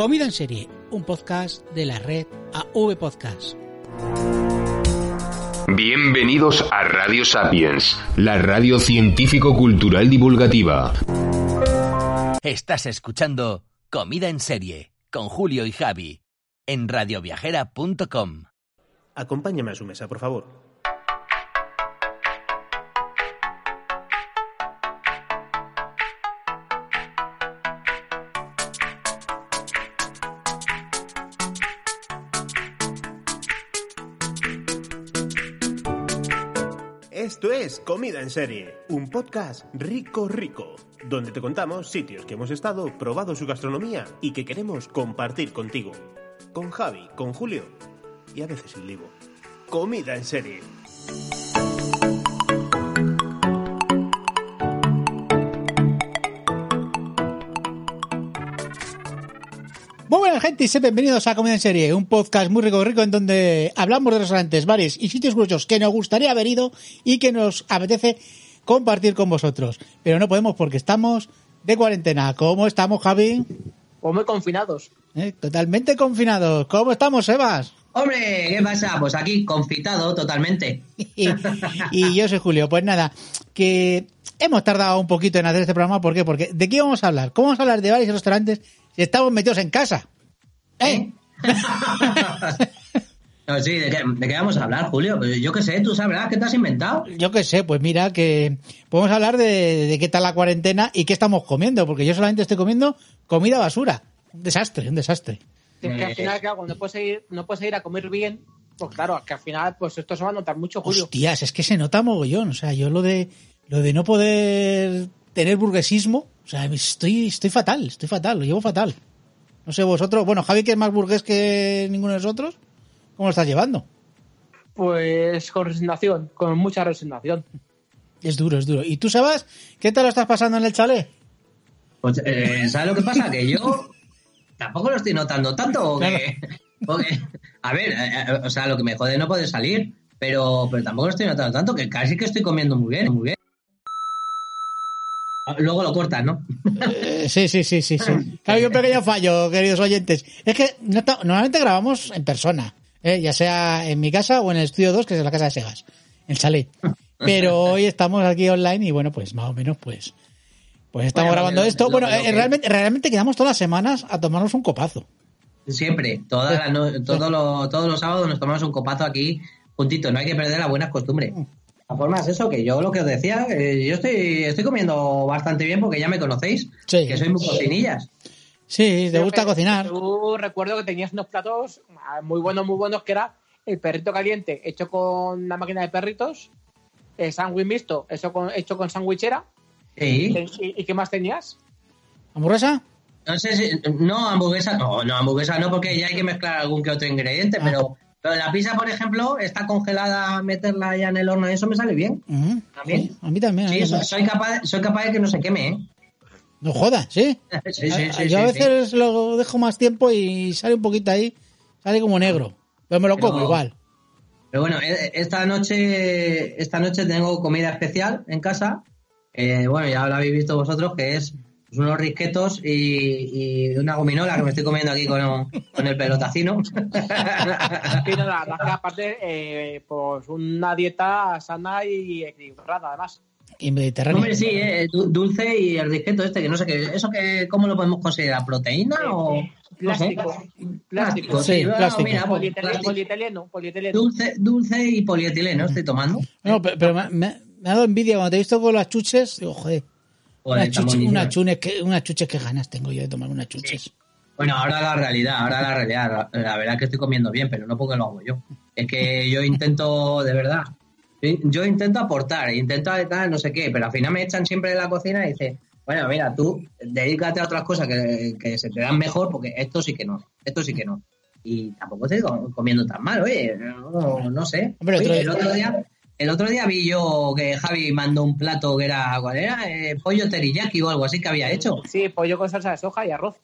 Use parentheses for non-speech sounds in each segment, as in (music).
Comida en serie, un podcast de la red AV Podcast. Bienvenidos a Radio Sapiens, la radio científico-cultural divulgativa. Estás escuchando Comida en serie con Julio y Javi en radioviajera.com. Acompáñame a su mesa, por favor. Esto es Comida en Serie, un podcast rico rico, donde te contamos sitios que hemos estado, probado su gastronomía y que queremos compartir contigo. Con Javi, con Julio y a veces sin Livo. Comida en Serie. Muy buenas gente y sean bienvenidos a Comida en Serie, un podcast muy rico rico en donde hablamos de restaurantes, bares y sitios curiosos que nos gustaría haber ido y que nos apetece compartir con vosotros. Pero no podemos porque estamos de cuarentena. ¿Cómo estamos, Javi? O muy confinados. ¿Eh? Totalmente confinados. ¿Cómo estamos, Sebas? Hombre, ¿qué pasa? Pues aquí, confitado totalmente. y, (laughs) y yo soy Julio. Pues nada, que hemos tardado un poquito en hacer este programa. ¿Por qué? Porque ¿de qué vamos a hablar? ¿Cómo vamos a hablar de bares y restaurantes si estamos metidos en casa? ¿Eh? (laughs) No, sí, ¿de qué, ¿de qué vamos a hablar, Julio? Pues Yo qué sé, tú sabrás qué te has inventado. Yo qué sé, pues mira que podemos hablar de, de qué tal la cuarentena y qué estamos comiendo, porque yo solamente estoy comiendo comida basura. Un desastre, un desastre. Que, que al final, claro, cuando puedes ir, no puedes ir a comer bien, pues claro, que al final, pues esto se va a notar mucho, Julio. Hostias, es que se nota mogollón. O sea, yo lo de lo de no poder tener burguesismo, sea, estoy, estoy fatal, estoy fatal, lo llevo fatal. No sé vosotros, bueno, Javi, que es más burgués que ninguno de nosotros, ¿cómo lo estás llevando? Pues con resignación, con mucha resignación. Es duro, es duro. ¿Y tú, Sebas, qué tal lo estás pasando en el chalet? Pues, eh, ¿sabes lo que pasa? Que yo tampoco lo estoy notando tanto. porque- porque- a ver, eh, eh, o sea, lo que me jode es no poder salir, pero, pero tampoco lo estoy notando tanto, que casi que estoy comiendo muy bien, muy bien. Luego lo cortas, ¿no? Eh, sí, sí, sí, sí, sí. Hay un pequeño fallo, queridos oyentes. Es que no normalmente grabamos en persona, ¿eh? ya sea en mi casa o en el estudio 2, que es la casa de Segas, en chalet. Pero hoy estamos aquí online y bueno, pues más o menos, pues, pues estamos Bueno, grabando esto. lo- Bueno, lo eh, que- realmente, realmente quedamos todas las semanas a tomarnos un copazo. Siempre, toda la no- todo lo- todos los sábados nos tomamos un copazo aquí juntito, no hay que perder las buenas costumbres. La forma es eso, que yo lo que os decía, eh, yo estoy, estoy comiendo bastante bien porque ya me conocéis, Sí. que soy muy cocinillas. Sí, te Creo gusta cocinar. Tú recuerdo que tenías unos platos ah, muy buenos, muy buenos, que era el perrito caliente hecho con una máquina de perritos, el sándwich mixto hecho con, hecho con sandwichera. Sí. ¿Y, y qué más tenías? ¿Hamburguesa? No sé si, no, hamburguesa, no, no, hamburguesa no, porque ya hay que mezclar algún que otro ingrediente, Ah. pero, pero la pizza, por ejemplo, está congelada, meterla ya en el horno, eso me sale bien. Ujú. ¿También? Sí, a mí también. Sí, también. soy capaz, soy capaz de que no se queme, ¿eh? No jodas, ¿sí? (laughs) Sí, sí, A- sí, yo a veces lo dejo más tiempo y sale un poquito ahí, sale como negro. Pero me lo como Pero- igual. Pero bueno, eh, esta noche, esta noche tengo comida especial en casa. Eh, bueno, ya lo habéis visto vosotros, que es pues, unos risquetos y, y una gominola que me estoy comiendo aquí con, con el pelotacino. (laughs) Sí, no, la verdad que aparte, eh, pues una dieta sana y equilibrada, además. Y mediterráneo. Hombre, sí, eh, du- dulce y el risqueto este, que no sé qué, ¿eso que, cómo lo podemos considerar? ¿Proteína o...? no sé. Plástico. Plástico. Sí, bueno, plástico. mira, pues, Polietileno, plástico. polietileno, polietileno. Dulce, dulce y polietileno estoy tomando. No, pe- pero, me, me- ha dado envidia cuando te he visto con las chuches. Digo, Joder, unas chuches, chuches, que, unas chuches que ganas tengo yo de tomar unas chuches. Bueno, ahora la realidad, ahora la realidad. La, verdad es que estoy comiendo bien, pero no porque lo hago yo. Es que yo intento, de verdad, yo intento aportar, intento tal, no sé qué, pero al final me echan siempre de la cocina y dice, Bueno, mira, tú dedícate a otras cosas que, que se te dan mejor, porque esto sí que no, esto sí que no. Y tampoco estoy com- comiendo tan mal, oye, no, no sé. Oye, el, otro día, el otro día vi yo que Javi mandó un plato que era, ¿cuál era? Eh, pollo teriyaki o algo así que había hecho. Sí, pollo con salsa de soja y arroz.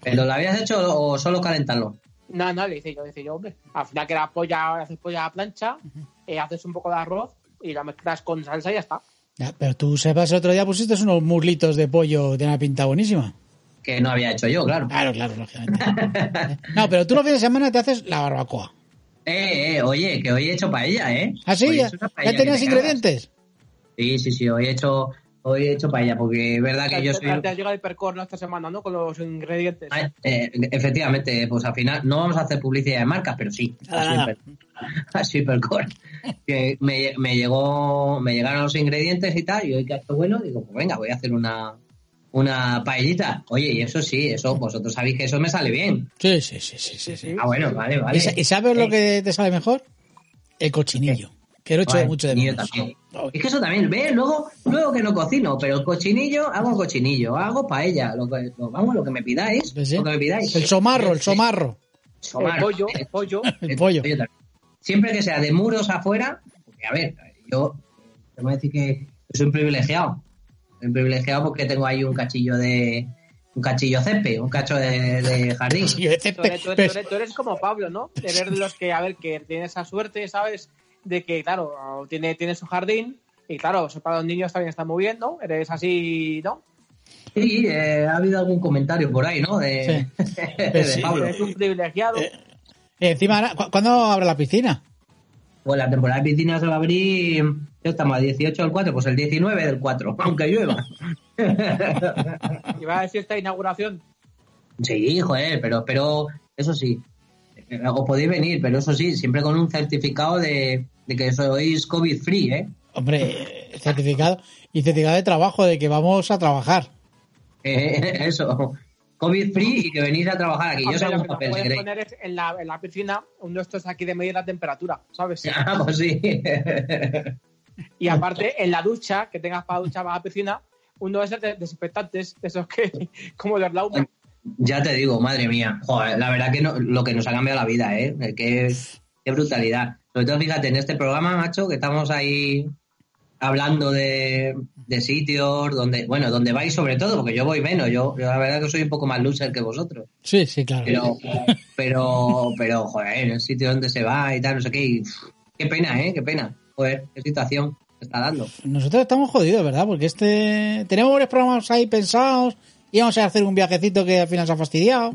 ¿Pero lo habías hecho o solo calentarlo? No, no, le hice yo, le hice yo, hombre. Al final que la polla, haces polla a la plancha, eh, haces un poco de arroz y la mezclas con salsa y ya está. Ya, pero tú sepas, el otro día pusiste unos muslitos de pollo de una pinta buenísima. Que no había hecho yo, claro. Claro, claro, lógicamente. (laughs) No, pero tú los fines de semana te haces la barbacoa. Eh, eh, oye, que hoy he hecho paella, ¿eh? ¿Ah, sí? ¿Ya, ya tenías te ingredientes? Sí, sí, sí, hoy he hecho, hoy he hecho paella, porque es verdad que yo soy... Te has llegado el percor ¿no? esta semana, ¿no? Con los ingredientes. Ah, eh, efectivamente, pues al final no vamos a hacer publicidad de marcas, pero sí, a Ah. (laughs) Que me, me llegó, me llegaron los ingredientes y tal, y hoy que ha hecho bueno, digo, pues venga, voy a hacer una, una paellita. Oye, y eso sí, eso, vosotros sabéis que eso me sale bien. Sí, sí, sí, sí, sí. sí. Ah, bueno, vale, vale. ¿Y, sa- y sabes lo Eh, que te sale mejor? El cochinillo. Que lo he hecho Vale, mucho de menos. también. Es que eso también, ¿ves? Luego, luego que no cocino, pero el cochinillo, hago cochinillo, hago paella, lo que, lo- vamos, lo que me pidáis, sí. lo que me pidáis. El somarro, el somarro. Somarro. El pollo, el pollo. (laughs) El pollo. también. Siempre que sea de muros afuera, porque a ver, yo te voy a decir que soy un privilegiado. Privilegiado porque tengo ahí un cachillo de un cachillo césped, un cacho de, de (laughs) jardín. Tú eres, tú eres- tú eres- tú eres como Pablo, ¿no? Eres de los que, a ver, que tiene esa suerte, ¿sabes? De que, claro, tiene, tiene su jardín y, claro, eso para los niños también está muy bien, ¿no? Eres así, ¿no? Sí, eh, ha habido algún comentario por ahí, ¿no? De, (laughs) de sí. Pablo. Eres un privilegiado. Eh, encima, ¿cu- ¿cuándo abre la piscina? Pues la temporada de piscina se va a abrir, ¿qué estamos? ¿A 18 del 4? Pues el 19 del 4, (laughs) aunque llueva. Y va a decir esta inauguración. Sí, joder, pero, pero eso sí, eh, os podéis venir, pero eso sí, siempre con un certificado de, de que sois COVID free, ¿eh? Hombre, certificado y certificado de trabajo de que vamos a trabajar. Eh, Eso, COVID free y que venís a trabajar aquí. Yo sé lo un que papel, puedes poner es en la, en la piscina uno de estos aquí de medir la temperatura, ¿sabes? (laughs) Ah, pues sí. Y aparte, en la ducha, que tengas para duchar para la piscina, uno de esos de- desinfectantes, de esos que, (laughs) como los Lauma. Ya te digo, madre mía. Joder, la verdad que no- lo que nos ha cambiado la vida, ¿eh? Qué, qué brutalidad. Sobre todo, fíjate, en este programa, macho, que estamos ahí hablando de, de sitios donde, bueno, donde vais sobre todo, porque yo voy menos. Yo, yo la verdad que soy un poco más loser que vosotros. Sí, sí, claro. Pero, pero, pero, joder, en el sitio donde se va y tal, no sé qué. y, qué pena, ¿eh? Qué pena. Joder, qué situación se está dando. Nosotros estamos jodidos, ¿verdad? Porque este tenemos varios programas ahí pensados. Íbamos a hacer un viajecito que al final se ha fastidiado.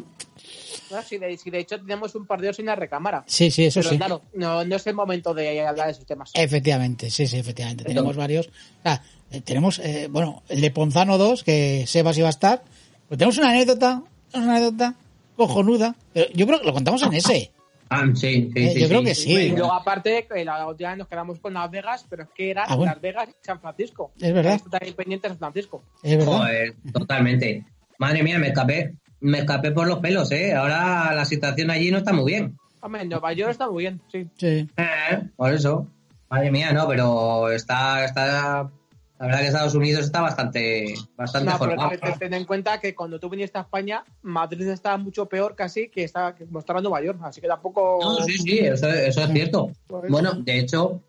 ¿no? Si, de, si de hecho tenemos un partido sin la recámara. Sí, sí, eso Pero sí. claro, no, no es el momento de hablar de esos temas. Efectivamente, sí, sí, efectivamente. Tenemos varios. O sea, eh, tenemos, eh, bueno, el de Ponzano 2, que Sebas iba a estar. Pues tenemos una anécdota, tenemos una anécdota cojonuda. Pero yo creo que lo contamos en ese. Ah, sí, sí, Eh, sí, yo creo sí. que sí. Y luego aparte, que la última vez nos quedamos con Las Vegas, pero es que era Ah, bueno. Las Vegas y San Francisco. Es verdad. Está también pendiente de San Francisco. Es verdad. Joder, totalmente. Madre mía, me escapé, me escapé por los pelos, ¿eh? Ahora la situación allí no está muy bien. Hombre, en Nueva York está muy bien, sí. Sí. Eh, por eso. Madre mía, no, pero está, está, la verdad que Estados Unidos está bastante, bastante No, pero ten en cuenta que cuando tú viniste a España, Madrid está mucho peor casi que está que estaba Nueva York, así que tampoco. No, sí, sí, eso, eso es cierto. Eso. Bueno, de hecho,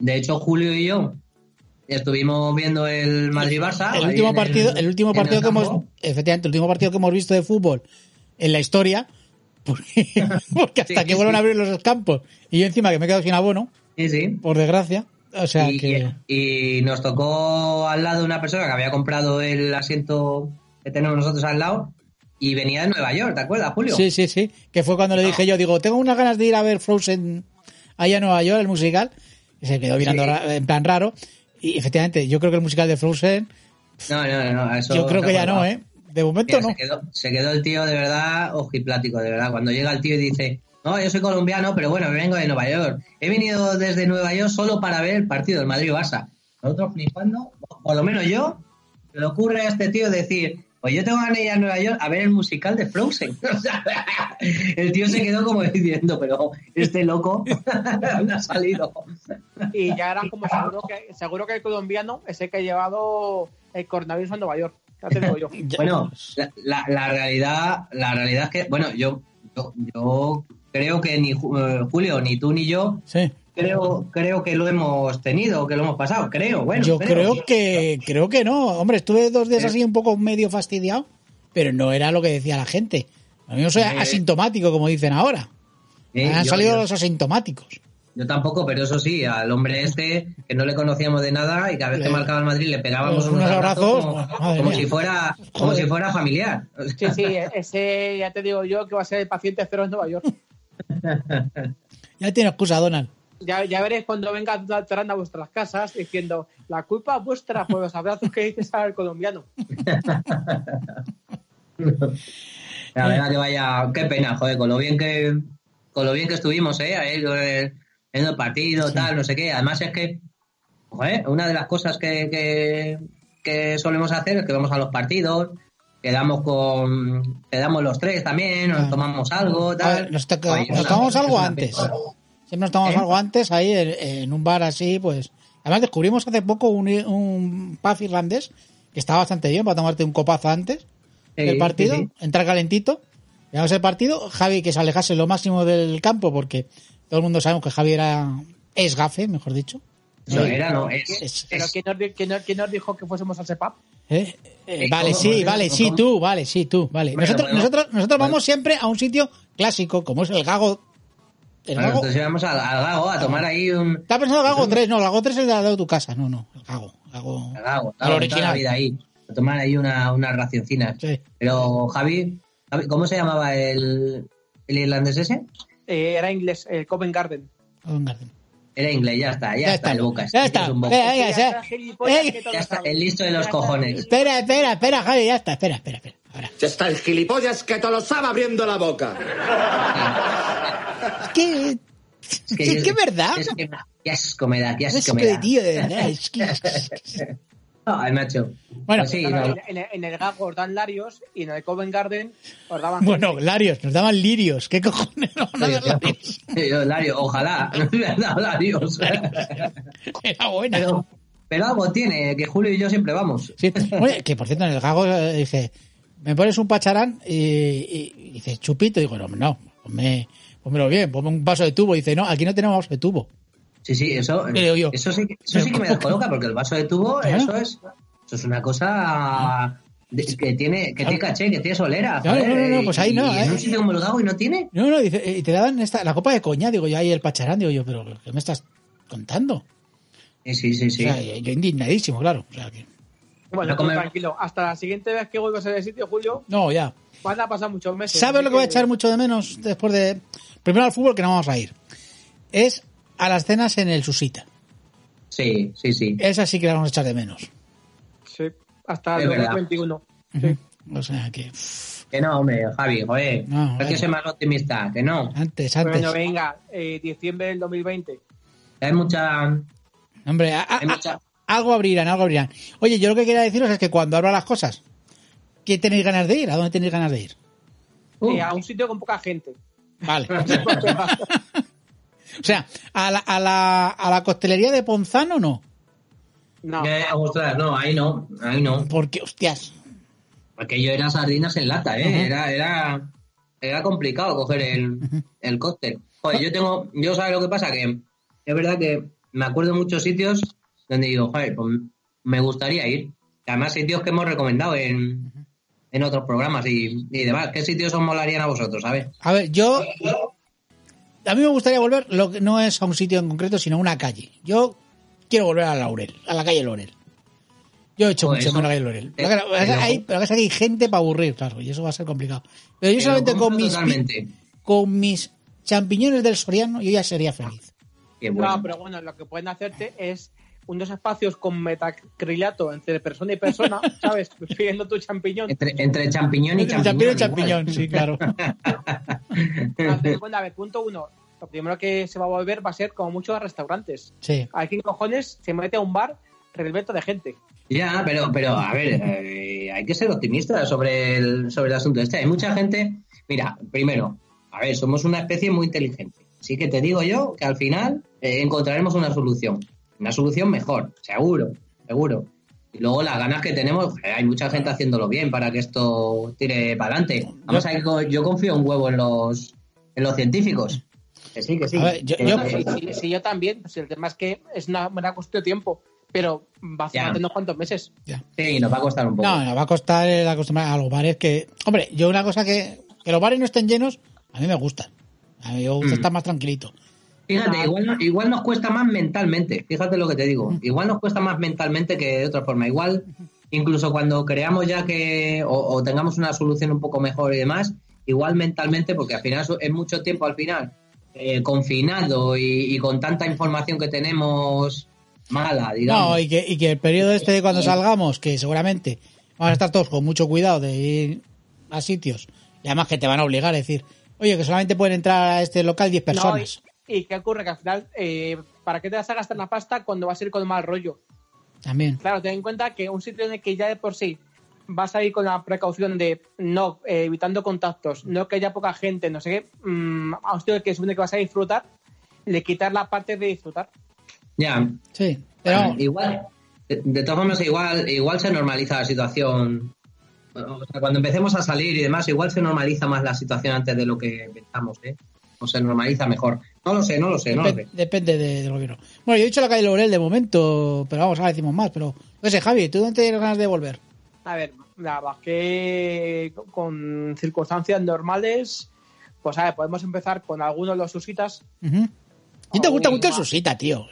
de hecho Julio y yo estuvimos viendo el Madrid-Barça. El ahí último partido, el último partido el que hemos, efectivamente, el último partido que hemos visto de fútbol en la historia, (laughs) porque, porque hasta Sí, que vuelvan a abrir los campos y yo encima que me he quedado sin abono, Sí, sí. por desgracia, o sea y, que y- y nos tocó al lado una persona que había comprado el asiento que tenemos nosotros al lado y venía de Nueva York, ¿te acuerdas, Julio? sí, sí, sí, que fue cuando le dije yo, digo, tengo unas ganas de ir a ver Frozen allá en Nueva York, el musical, y se quedó mirando Sí. en plan raro, y efectivamente, yo creo que el musical de Frozen, No, no, no, eso yo creo que ya no, ¿eh? De momento Mira, no. Se quedó, se quedó el tío de verdad ojiplático, de verdad. Cuando llega el tío y dice, no, yo soy colombiano, pero bueno, vengo de Nueva York. He venido desde Nueva York solo para ver el partido del Madrid-Barça. Nosotros flipando, por lo menos yo, se le ocurre a este tío decir, Pues yo tengo ganas de ir a Nueva York a ver el musical de Frozen. (laughs) El tío se quedó como diciendo, pero este loco (laughs) no ha salido. Y ya era como seguro que, seguro que el colombiano es el que ha llevado el coronavirus a Nueva York. Ya te digo yo. (laughs) Bueno, la, la- la realidad, la realidad es que, bueno, yo, yo, yo creo que ni eh, Julio, ni tú, ni yo, Sí. creo, creo que lo hemos tenido, que lo hemos pasado, creo, bueno. Yo creo. creo que creo que no. Hombre, estuve dos días así un poco medio fastidiado, pero no era lo que decía la gente. A mí no soy Eh. asintomático, como dicen ahora. Eh, Han yo- salido yo- los asintomáticos. Yo tampoco, pero eso sí, al hombre este, que no le conocíamos de nada y cada vez que marcaba el Madrid le pegábamos unos unos abrazos, abrazos, como, si fuera como si fuera familiar. Sí, sí, ese ya te digo yo que va a ser el paciente cero en Nueva York. Ya tiene excusa, Donald. Ya, ya veréis cuando venga Donald Trump a vuestras casas diciendo la culpa es vuestra por los abrazos que dices al colombiano. (laughs) La verdad que vaya, qué pena, joder, con lo bien que con lo bien que estuvimos, eh, ahí, eh, viendo el partido, tal, no sé qué. Además es que, joder, una de las cosas que, que, que solemos hacer es que vamos a los partidos, quedamos con, quedamos los tres también, nos tomamos algo, A tal. ver, nos, to- tomamos algo antes. Siempre nos tomamos ¿Eh? algo antes ahí en, en un bar así, pues. Además descubrimos hace poco un, un pub irlandés que estaba bastante bien para tomarte un copazo antes Sí, del partido, sí, sí. entrar calentito. Llegamos al partido, Javi que se alejase lo máximo del campo porque todo el mundo sabemos que Javi era es gafe, mejor dicho. No, era, no, es, es- Pero es- ¿quién nos, di- quién nos- quién nos dijo que fuésemos al CEPAP? ¿Eh? Eh, vale, sí, ¿Cómo? vale, sí, tú, vale, sí, tú, vale. Bueno, nosotros, bueno. nosotros, nosotros Bueno. vamos siempre a un sitio clásico, como es el Gago. El Bueno, Gago. entonces íbamos al, al Gago a tomar ahí un Está pensando Gago 3, no, el Gago 3 es de al lado de tu casa, no, no, el Gago. Gago. al Gago, El original. toda la vida ahí, a tomar ahí una, unas racioncinas. Sí. Pero Javi, Javi, ¿cómo se llamaba el, el irlandés ese? Eh, era inglés, el Covent Garden. Covent Garden. Era inglés, ya está, ya, Ya está, está, el Boca. ya este está. es un Boca. Venga, venga, Ya está, eh, Ya está, el listo de los cojones. Espera, espera, espera, Javi, ya está, espera, espera, espera. Ahora. Ya está el gilipollas que te lo sabe abriendo la boca. Es que. Es que, es que es verdad. Es que, qué asco me da, qué Es asco me que, da. tío, de verdad, es que. Ay, macho. Bueno, Pues sí, Claro, no. en, el Gago os dan Larios y en el Covent Garden os daban. Bueno, Larios, nos daban lirios. ¿Qué cojones nos van a dar Larios? (laughs) Yo, Lario, ojalá. No (laughs) me han dado Larios. (laughs) Era buena. Pero, pero algo tiene, que Julio y yo siempre vamos. Sí. Oye, que por cierto, en el Gago eh, dice, ¿me pones un pacharán? Y, y- y dice, chupito. Y digo, no, no, ponme, pónmelo bien, ponme un vaso de tubo. Y dice, no, aquí no tenemos vaso de tubo. Sí, sí, eso, Creo yo. eso, sí, que- eso sí que me descoloca, porque el vaso de tubo, (laughs) Claro. eso es eso es una cosa de- que tiene que tiene caché, que tiene solera. Claro, joder, no, no, no, pues ahí y- no, y en ¿eh? un sitio como y no tiene. No, no, dice, y te daban esta, la copa de coña. Digo, yo ahí el pacharán. Digo yo, pero ¿qué me estás contando? Sí, sí, sí. sí. O sea, yo indignadísimo, claro. O sea, que, Bueno, No tranquilo. Hasta la siguiente vez que vuelvas a ese sitio, Julio, no, ya. van a pasar muchos meses. ¿Sabes lo que voy a echar mucho de menos después de... Primero al fútbol, que no vamos a ir. Es a las cenas en el Susita. Sí, sí, sí. Esa sí que la vamos a echar de menos. Sí, hasta el verdad. 2021. O sea que... Que no, hombre, Javi, joder. No, hay que ser más optimista, que no. Antes, antes. Bueno, venga, eh, diciembre del 2020. Hay mucha. Hombre, a- a- Hay mucha. algo abrirán, algo abrirán. Oye, yo lo que quería deciros es que cuando abran las cosas, ¿qué tenéis ganas de ir? ¿A dónde tenéis ganas de ir? Uh, Eh, a un sitio con poca gente. Vale. (laughs) (laughs) o sea, a la, a la, a la costelería de Ponzano no. No, que, ostras, no, ahí no, ahí no. Porque, hostias. Aquello era sardinas en lata, ¿eh? Era, era, era complicado coger el, (laughs) el cóctel. Joder, yo tengo, yo sabes lo que pasa, que es verdad que me acuerdo de muchos sitios donde digo, joder, pues me gustaría ir. Además, sitios que hemos recomendado en, en otros programas y, y demás. ¿Qué sitios os molarían a vosotros, sabes? A ver, yo... A mí me gustaría volver, lo que no es a un sitio en concreto, sino a una calle. Yo quiero volver a Laurel, a la calle Laurel. Yo he hecho Joder, mucho eso- en la calle Laurel. Pero, hay, pero que hay gente para aburrir, claro, y eso va a ser complicado. Pero yo solamente con mis, con mis champiñones del Soriano, yo ya sería feliz. Bueno. No, pero bueno, lo que pueden hacerte es unos espacios con metacrilato entre persona y persona, (laughs) ¿sabes? Pidiendo tu champiñón. Entre, entre champiñón y Champiñón, champiñón. champiñón, igual. sí, claro. Entonces, bueno, a ver, punto uno. Lo primero que se va a volver va a ser como muchos restaurantes. Sí. ¿A quién cojones se mete a un bar repleto de gente? Ya, pero, pero a ver, eh, hay que ser optimista sobre el, sobre el asunto este. Hay mucha gente. Mira, primero, a ver, somos una especie muy inteligente. Así que te digo yo que al final eh, encontraremos una solución. Una solución mejor, seguro, seguro. Y luego las ganas que tenemos, hay mucha gente haciéndolo bien para que esto tire para adelante. Vamos a ver, yo confío un huevo en los, en los científicos. Que sí, que sí. A ver, yo- Que- yo- Sí, sí, sí, yo también. Pues el tema es que es una buena cuestión de tiempo, pero va a Ya. faltar unos cuantos meses. Sí, nos va a costar un poco. No, nos va a costar el acostumbrar a los bares que... Hombre, yo una cosa que... Que los bares no estén llenos, a mí me gusta. A mí me gusta Mm. estar más tranquilito. Fíjate, igual, igual nos cuesta más mentalmente, fíjate lo que te digo, igual nos cuesta más mentalmente que de otra forma, igual incluso cuando creamos ya que o, o tengamos una solución un poco mejor y demás, igual mentalmente, porque al final es mucho tiempo al final eh, confinado y, y con tanta información que tenemos mala, digamos. No, y que, y que el periodo este de cuando salgamos, que seguramente vamos a estar todos con mucho cuidado de ir a sitios, y además que te van a obligar a decir, oye, que solamente pueden entrar a este local 10 No, personas. Y, qué ocurre? Que al final, eh, ¿para qué te vas a gastar la pasta cuando vas a ir con mal rollo? También. Claro, ten en cuenta que un sitio en el que ya de por sí vas a ir con la precaución de no eh, evitando contactos, no que haya poca gente, no sé qué, mm, a un sitio que supone que vas a disfrutar, le quitar la parte de disfrutar. Ya, Sí, pero igual, de, de todas formas, igual, igual se normaliza la situación. O sea, cuando empecemos a salir y demás, igual se normaliza más la situación antes de lo que pensamos, ¿eh? O se normaliza mejor. No lo sé, no lo sé, no lo sé. depende de- del gobierno. Bueno, yo he dicho la calle Laurel de momento, pero vamos, ahora decimos más. Pero, no sé, Javi, ¿tú dónde tienes ganas de volver? A ver, la verdad es que con circunstancias normales, pues a ver, podemos empezar con algunos de los susitas, Ujú. ¿Y te gusta mucho el susita, tío?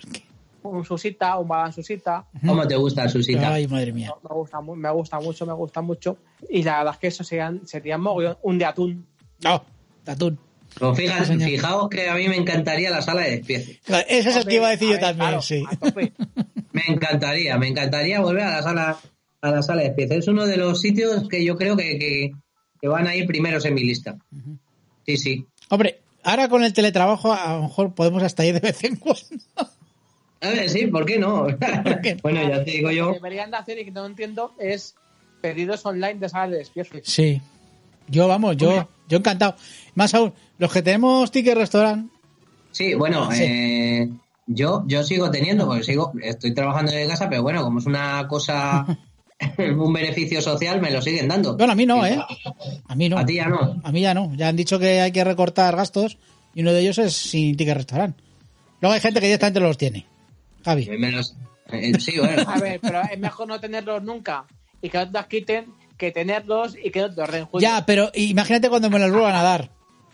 Un susita, un balan susita, ¿Cómo te gusta el susita? Ay, madre mía. me gusta, me gusta mucho, me gusta mucho, y la verdad es que eso serían, serían mogollón, un de atún. No, atún. Pues Sí, señor. fijaos que a mí me encantaría la sala de despiece. Claro, Ese es el que iba a decir yo ver, también, claro, sí. (laughs) Me encantaría, me encantaría volver a la sala a la sala de despiece. Es uno de los sitios que yo creo que, que, que van a ir primeros en mi lista. Sí, sí. Hombre, ahora con el teletrabajo a lo mejor podemos hasta ir de vez en cuando. (laughs) A ver, sí, ¿por qué no? (laughs) qué bueno, ya te digo Lo yo. que deberían de hacer y que no entiendo es pedidos online de sala de despiece. Sí. Yo, vamos, yo, yo encantado. Más aún, los que tenemos ticket restaurant, Sí, bueno, Sí. eh, yo, yo sigo teniendo, porque sigo, estoy trabajando desde casa, pero bueno, como es una cosa, (laughs) (laughs) un beneficio social, me lo siguen dando. bueno, a mí no, ¿eh? A mí no. A ti ya no. A mí ya no. Ya han dicho que hay que recortar gastos y uno de ellos es sin ticket restaurant. Luego hay gente que directamente los tiene. Javi. Los- eh, sí, bueno. (laughs) A ver, pero es mejor no tenerlos nunca y que no te quiten que tenerlos y que no te. Ya, pero imagínate cuando me los vuelvan a dar.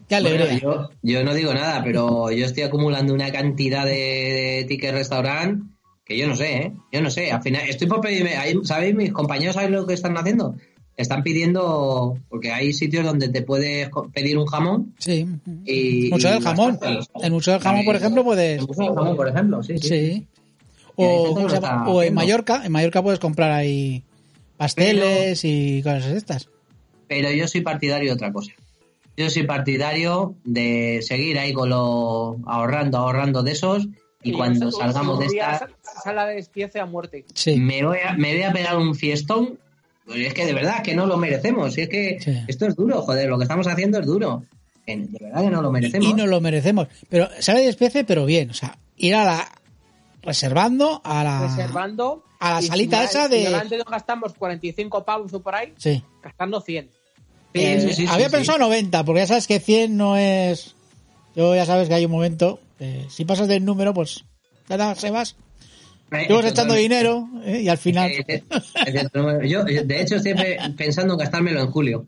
Qué Bueno, alegría. yo, yo no digo nada, pero yo estoy acumulando una cantidad de, de tickets restaurant que yo no sé, ¿eh? Yo no sé. Al final, estoy por pedirme. ¿Sabéis? Mis compañeros, ¿sabéis lo que están haciendo? Están pidiendo. Porque hay sitios donde te puedes pedir un jamón Sí. y. Museo y del Jamón. El Museo del Jamón, por ejemplo, puedes. El Museo del Jamón, por ejemplo, sí. sí. O, o en. Mallorca, en Mallorca puedes comprar ahí pasteles y cosas estas. Pero yo soy partidario de otra cosa. Yo soy partidario de seguir ahí con lo ahorrando, ahorrando de esos y, cuando eso, salgamos de esta sa- Sala de despiece a muerte. Sí. me voy a, me voy a pegar un fiestón. Pues es que de verdad que no lo merecemos. Y es que Sí. esto es duro, joder, lo que estamos haciendo es duro. De verdad que no lo merecemos. Y nos lo merecemos. Pero sale de especie, pero bien. O sea, ir a la. reservando a la. Reservando. A la y salita si esa si de- normalmente nos gastamos 45 pavos o por ahí, Sí. gastando 100. Sí, Eh, sí, sí, sí, había sí. pensado 90, porque ya sabes que 100 no es. Yo ya sabes que hay un momento. eh, si pasas del número, pues. Ya se vas. Eh, Tú vas echando totalmente. dinero eh, y al final. Eh, eh, eh, Yo, de hecho, estoy pe- pensando en gastármelo en julio.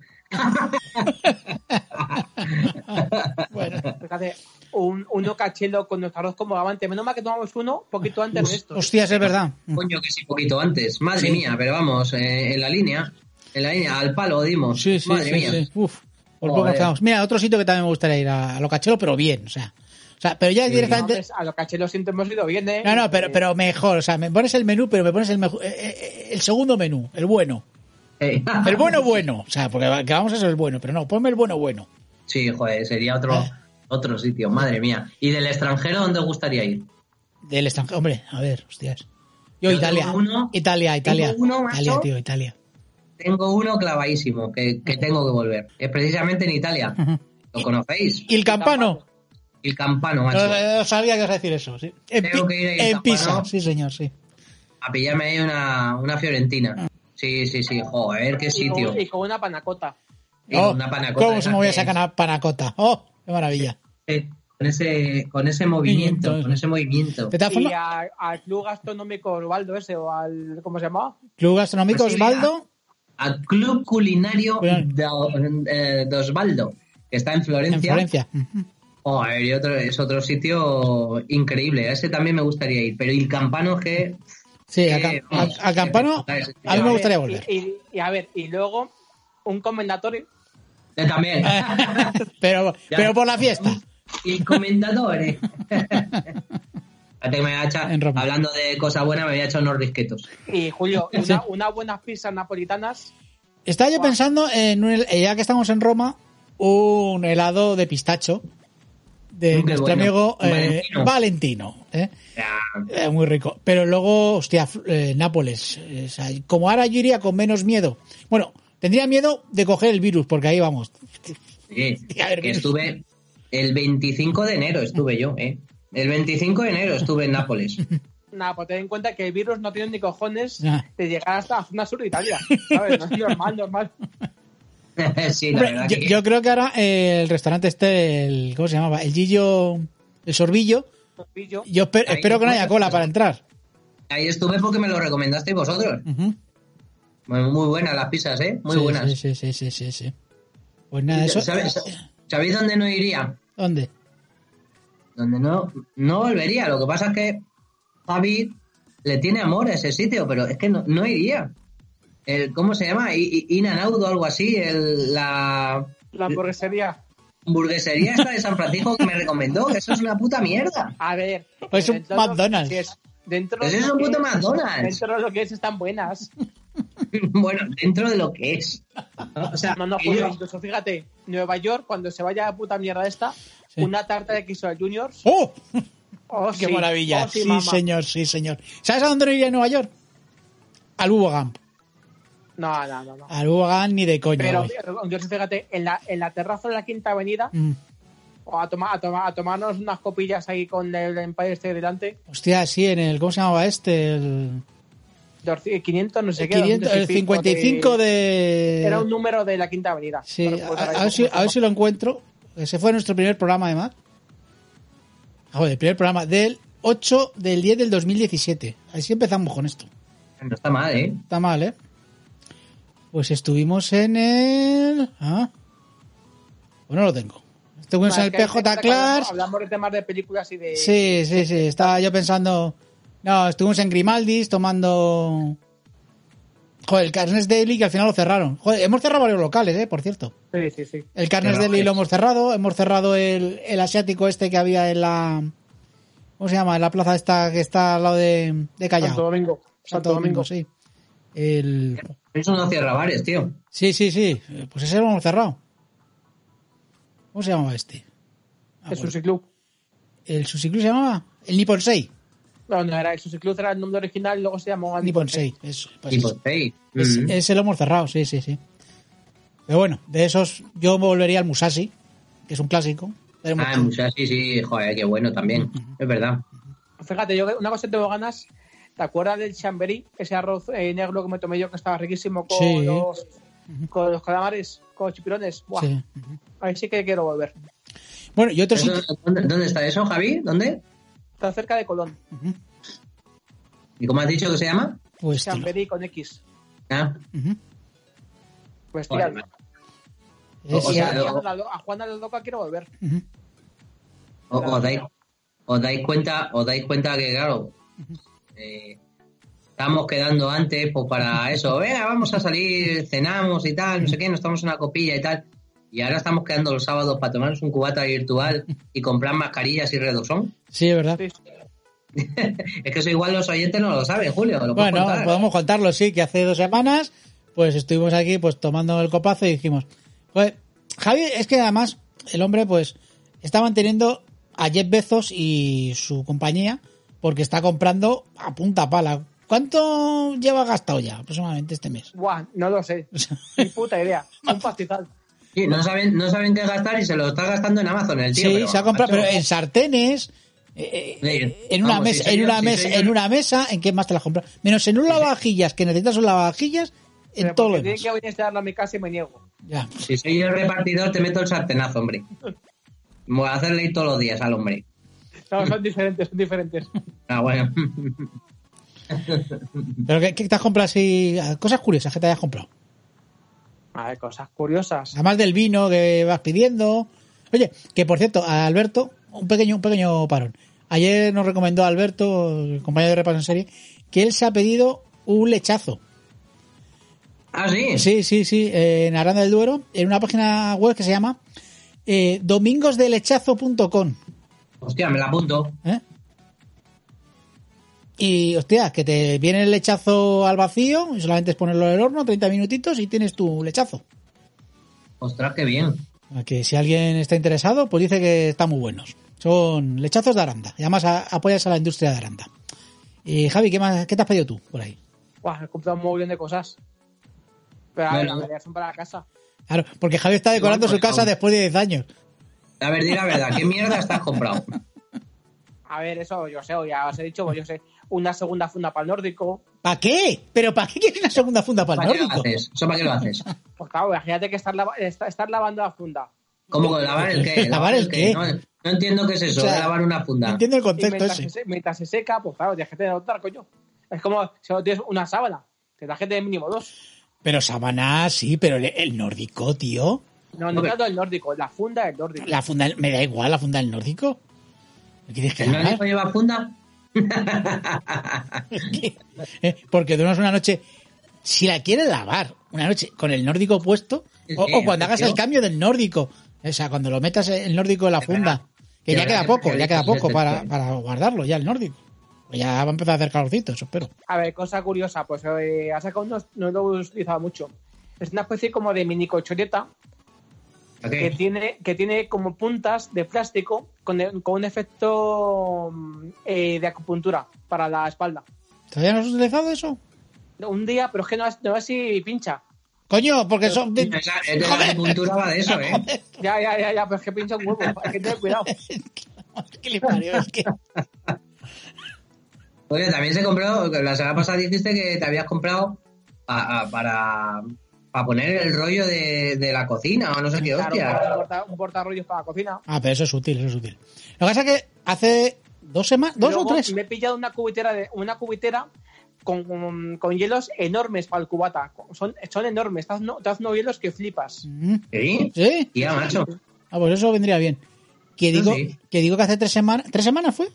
Bueno. Fíjate, un, uno cachelo con nuestro arroz como avante. Menos mal que tomamos uno poquito antes de esto. Hostias, es verdad. Coño, que sí, poquito antes. Madre Sí. mía, pero vamos, eh, en la línea. En la línea, al palo dimos. Sí, sí, Madre sí, mía. sí. Uf. Por Joder. poco estamos. Mira, otro sitio que también me gustaría ir a, a lo cachelo, pero bien. O sea, o sea pero ya directamente. Entonces, a los cachelos siempre hemos ido bien, ¿eh? No, no, pero, Eh, pero mejor. O sea, me pones el menú, pero me pones el, mejo- eh, eh, el segundo menú, el bueno. El bueno, bueno. O sea, porque va- que vamos a ser el bueno, pero no, ponme el bueno, bueno. Sí, joder, sería otro, Ah. (laughs) otro sitio, madre mía. ¿Y del extranjero dónde os gustaría ir? Del extranjero. Hombre, a ver, hostias. Yo, Yo Italia. uno- Italia, Italia. tengo uno, macho. Italia, tío, Italia. Tengo uno clavadísimo que, que tengo que volver. Es precisamente en Italia. ¿Lo conocéis? ¿Y el campano? El campano, No, macho. no sabía que ibas a decir eso. Sí. En, Tengo que ir en. Pisa, sí, señor, sí. A pillarme ahí una, una fiorentina. Sí, sí, sí. Joder, qué sitio. con, y con una panacota. Y Oh, una panacota ¿Cómo se me voy a esas sacar una panacota? ¡Oh, qué maravilla! Con ese, con ese movimiento, Movimiento, con ese movimiento. De Y a- al club gastronómico Osvaldo ese, o al. ¿Cómo se llamaba? Club Gastronómico Pues sí, Osvaldo. Al Club Culinario de, eh, de Osvaldo, que está en Florencia. En Florencia. Joder, y otro, es otro sitio increíble. A ese también me gustaría ir. Pero el campano que. Sí, a, Campano, a mí me Y gustaría ver, volver. Y, y- y a ver, y luego un comendatorio. Eh, También. (laughs) pero, Ya. pero por la fiesta. El comendatore. Fíjate (laughs) que me voy a echar- En Roma. hablando de cosas buenas, me voy a echar unos risquetos. Y Julio, (laughs) Sí. una, unas buenas pizzas napolitanas. Estaba yo pensando en, un ya que estamos en Roma, un helado de pistacho de qué nuestro bueno. amigo eh, Valentino. Valentino. ¿eh? Eh, muy rico. Pero luego, hostia, eh, Nápoles. eh, o sea, como ahora yo iría con menos miedo. Bueno, tendría miedo de coger el virus, porque ahí vamos. sí, (laughs) ver, que estuve el 25 de enero, estuve yo, ¿eh? El 25 de enero estuve en Nápoles. (laughs) Nada, pues ten en cuenta que el virus no tiene ni cojones de llegar hasta la zona sur de Italia. ¿Sabes? No es normal, normal. (laughs) (laughs) sí, la Hombre, verdad yo, que- yo creo que ahora eh, el restaurante este, el, ¿cómo se llamaba? El Gillo, el Sorbillo. Yo espero que no haya cola para entrar. Ahí estuve porque me lo recomendasteis vosotros. Muy, muy buenas las pizzas, ¿eh? Muy Sí, buenas. Sí, sí, sí, sí, sí, sí. Pues nada, eso. ¿Sabéis, ¿Sabéis dónde no iría? ¿Dónde? Donde no, no volvería. Lo que pasa es que Javi le tiene amor a ese sitio, pero es que no, no iría. El, ¿Cómo se llama? I- I- In and Out o algo así. El, la La hamburguesería. hamburguesería esta de San Francisco que me recomendó. Eso es una puta mierda. A ver. Pues es un dentro de lo McDonald's. que es- dentro Pues de es un puto es- McDonald's. Dentro de lo que es, están buenas. (laughs) bueno, dentro de lo que es. O sea, No, no, yo- incluso fíjate, Nueva York, cuando se vaya la puta mierda esta, Sí. una tarta de queso Juniors. ¡Oh! Oh, (laughs) ¡Qué sí. maravilla! Oh, sí, señor, sí, señor. ¿Sabes a dónde no iría en Nueva York? Al Camp. No, no, no. no. Al ni de coña. Pero, yo fíjate, en la, en la terraza de la Quinta Avenida, Mm. o a, tomar, a, tomar, a tomarnos unas copillas ahí con el Empire State delante, Hostia, sí, en el. ¿Cómo se llamaba este? El, de 500, no sé el qué. 500, el 200 y pico 55 de. Era un número de la Quinta Avenida. Sí, No a, ver a si lo encuentro. Ese fue nuestro primer programa, además. Ah, Joder, el primer programa del 8 del 10 del 2017. Así empezamos con esto. No está mal, ¿eh? Está mal, ¿eh? Pues estuvimos en el... ¿Ah? Pues no lo tengo. Estuvimos en el PJ Class. Hablamos de temas de películas y de... Sí, sí, sí. Estaba yo pensando... No, estuvimos en Grimaldis tomando... Joder, el Carnes Daily que al final lo cerraron. Joder, hemos cerrado varios locales, ¿eh? Por cierto. Sí, sí, sí. El Carnes Daily lo hemos cerrado. Hemos cerrado el, el asiático este que había en la... ¿Cómo se llama? En la plaza esta que está al lado de, de Callao. Santo Domingo. Santo Domingo. sí. El... Eso no cierra bares, tío. Sí, sí, sí. Pues ese lo hemos cerrado. ¿Cómo se llamaba este? Ah, El bueno. Sushi Club. ¿El Sushi Club se llamaba? El Nippon 6. No, no era el Sushi Club, era el nombre original y luego se llamó Nippon 6. Eso, pues ese. seis. Es- Mm. ese lo hemos cerrado, sí, sí, sí. Pero bueno, de esos yo me volvería al Musashi, que es un clásico. Ah, muchas, sí, sí, joder, qué bueno también. Es verdad. Fíjate, yo una cosa que tengo ganas. ¿Te acuerdas del chamberí? Ese arroz eh, negro que me tomé yo que estaba riquísimo con, Sí. los, con los calamares, con los chipirones. Buah, Sí. Ahí sí que quiero volver. Bueno, y otro sitio... ¿dónde, dónde está eso, Javi? ¿Dónde? Está cerca de Colón. ¿Y cómo has dicho que se llama? Pues, lo- Chamberí con X. Ah. Pues O sea, a, lo- Juana la, Loca quiero volver. Os, dais, os dais cuenta, os dais cuenta que, claro, eh, estamos quedando antes pues para eso, venga, vamos a salir, cenamos y tal, no sé qué, nos tomamos una copilla y tal. Y ahora estamos quedando los sábados para tomarnos un cubata virtual y comprar mascarillas y redoxón. Sí, es verdad. Sí. (laughs) Es que eso igual los oyentes no lo saben, Julio. ¿lo Bueno, contar? podemos contarlo, sí, que hace dos semanas, pues estuvimos aquí pues tomando el copazo y dijimos, pues, Javi, es que además el hombre pues está manteniendo a Jeff Bezos y su compañía porque está comprando a punta pala ¿Cuánto lleva gastado ya aproximadamente este mes? Buah, no lo sé. (laughs) Ni puta idea. Un pastizal. Sí, no saben, no saben qué gastar y se lo está gastando en Amazon el tío. sí, pero, se ha comprado, macho, pero en sartenes, eh, eh, en una Vamos, mesa, en una mesa, en una mesa, ¿en qué más te la has comprado? Menos en un lavavajillas, que necesitas un lavavajillas, en Pero todo lo demás. que venir a instalarlo a mi casa y me niego. Ya. Si soy el repartidor, te meto el sartenazo, hombre. Voy a hacerle ir todos los días al hombre. No, son diferentes, son diferentes. Ah, bueno. Pero ¿qué, qué te has comprado así? Cosas curiosas que te hayas comprado. A ver, cosas curiosas. Además del vino que vas pidiendo. Oye, que por cierto, a Alberto, un pequeño, un pequeño parón. Ayer nos recomendó Alberto, el compañero de repaso en serie, que él se ha pedido un lechazo. Ah, sí. Sí, sí, sí, en Aranda del Duero, en una página web que se llama eh, domingosdelechazo.com. Hostia, me la apunto. ¿eh? Y, hostia, que te viene el lechazo al vacío, y solamente es ponerlo en el horno, 30 minutitos y tienes tu lechazo. Ostras, qué bien. A Que si alguien está interesado, pues dice que están muy buenos. Son lechazos de Aranda. Y además a- apoyas a la industria de Aranda. Y Javi, ¿qué, más, ¿qué te has pedido tú por ahí? Buah, he comprado un montón de cosas. Pero a ver, Bueno. la mayoría son para la casa. Claro, porque Javi está decorando su pues, casa después de 10 años. A ver, di la verdad, ¿qué mierda estás comprado? A ver, eso yo sé, ya os he dicho, pues yo sé, una segunda funda para el nórdico. ¿Para qué? ¿Pero para qué quieres una segunda funda para el ¿Para qué lo nórdico? haces? ¿Eso para qué lo haces? Pues claro, imagínate que lava- estar lavando la funda. ¿Cómo con lavar el qué? (laughs) ¿Lavar el qué? No, no entiendo qué es eso, O sea, de lavar una No funda. entiendo el Y contexto mientras ese. se, mientras se seca, pues claro, tienes que tener otra, coño. Es como si no tienes una sábana, te da que tener mínimo dos. Pero sábana, sí, pero el, el nórdico, tío. No, no Hombre. tanto el nórdico, la funda del nórdico. La funda, me da igual la funda del nórdico. ¿Me quieres que ¿El nórdico lleva funda? (laughs) Eh, Porque duermes una noche, si la quieres lavar, una noche con el nórdico puesto, o, cuando hagas el cambio del nórdico, o sea, cuando lo metas el nórdico en la funda, que ya queda poco, ya queda poco para, para guardarlo ya el nórdico. Pues ya va a empezar a hacer calorcito, eso espero. A ver, cosa curiosa, pues eh, ha sacado unos, no lo he utilizado mucho. Es una especie como de mini colchoneta ¿A que tiene, que tiene como puntas de plástico con, con un efecto mm, eh, de acupuntura para la espalda. ¿Todavía no has utilizado eso? Un día, pero es que no es, no es si pincha. Coño, porque son... de- Esa- la acupuntura va de eso, (laughs) ¿eh? Ya, ya, ya, ya, pero es que pincha un huevo. Hay que tener cuidado. (laughs) ¿Qué le parió? Es que- Oye, también se compró, la semana pasada dijiste que te habías comprado a- a- para, para poner el rollo de, de la cocina o no sé qué Claro, hostia. un, porta, un portarrollos para la cocina. Ah, pero eso es útil, eso es útil. Lo que pasa es que hace dos semanas, dos o tres. Me he pillado una cubitera, de, una cubitera con, con, con hielos enormes para el cubata. Son, son enormes. Estás no, te hacen unos hielos que flipas. Mm, ¿Sí? ¿Sí? Tía, macho. Ah, pues eso vendría bien. Que digo, sí. que digo que hace tres semanas, ¿tres semanas fue?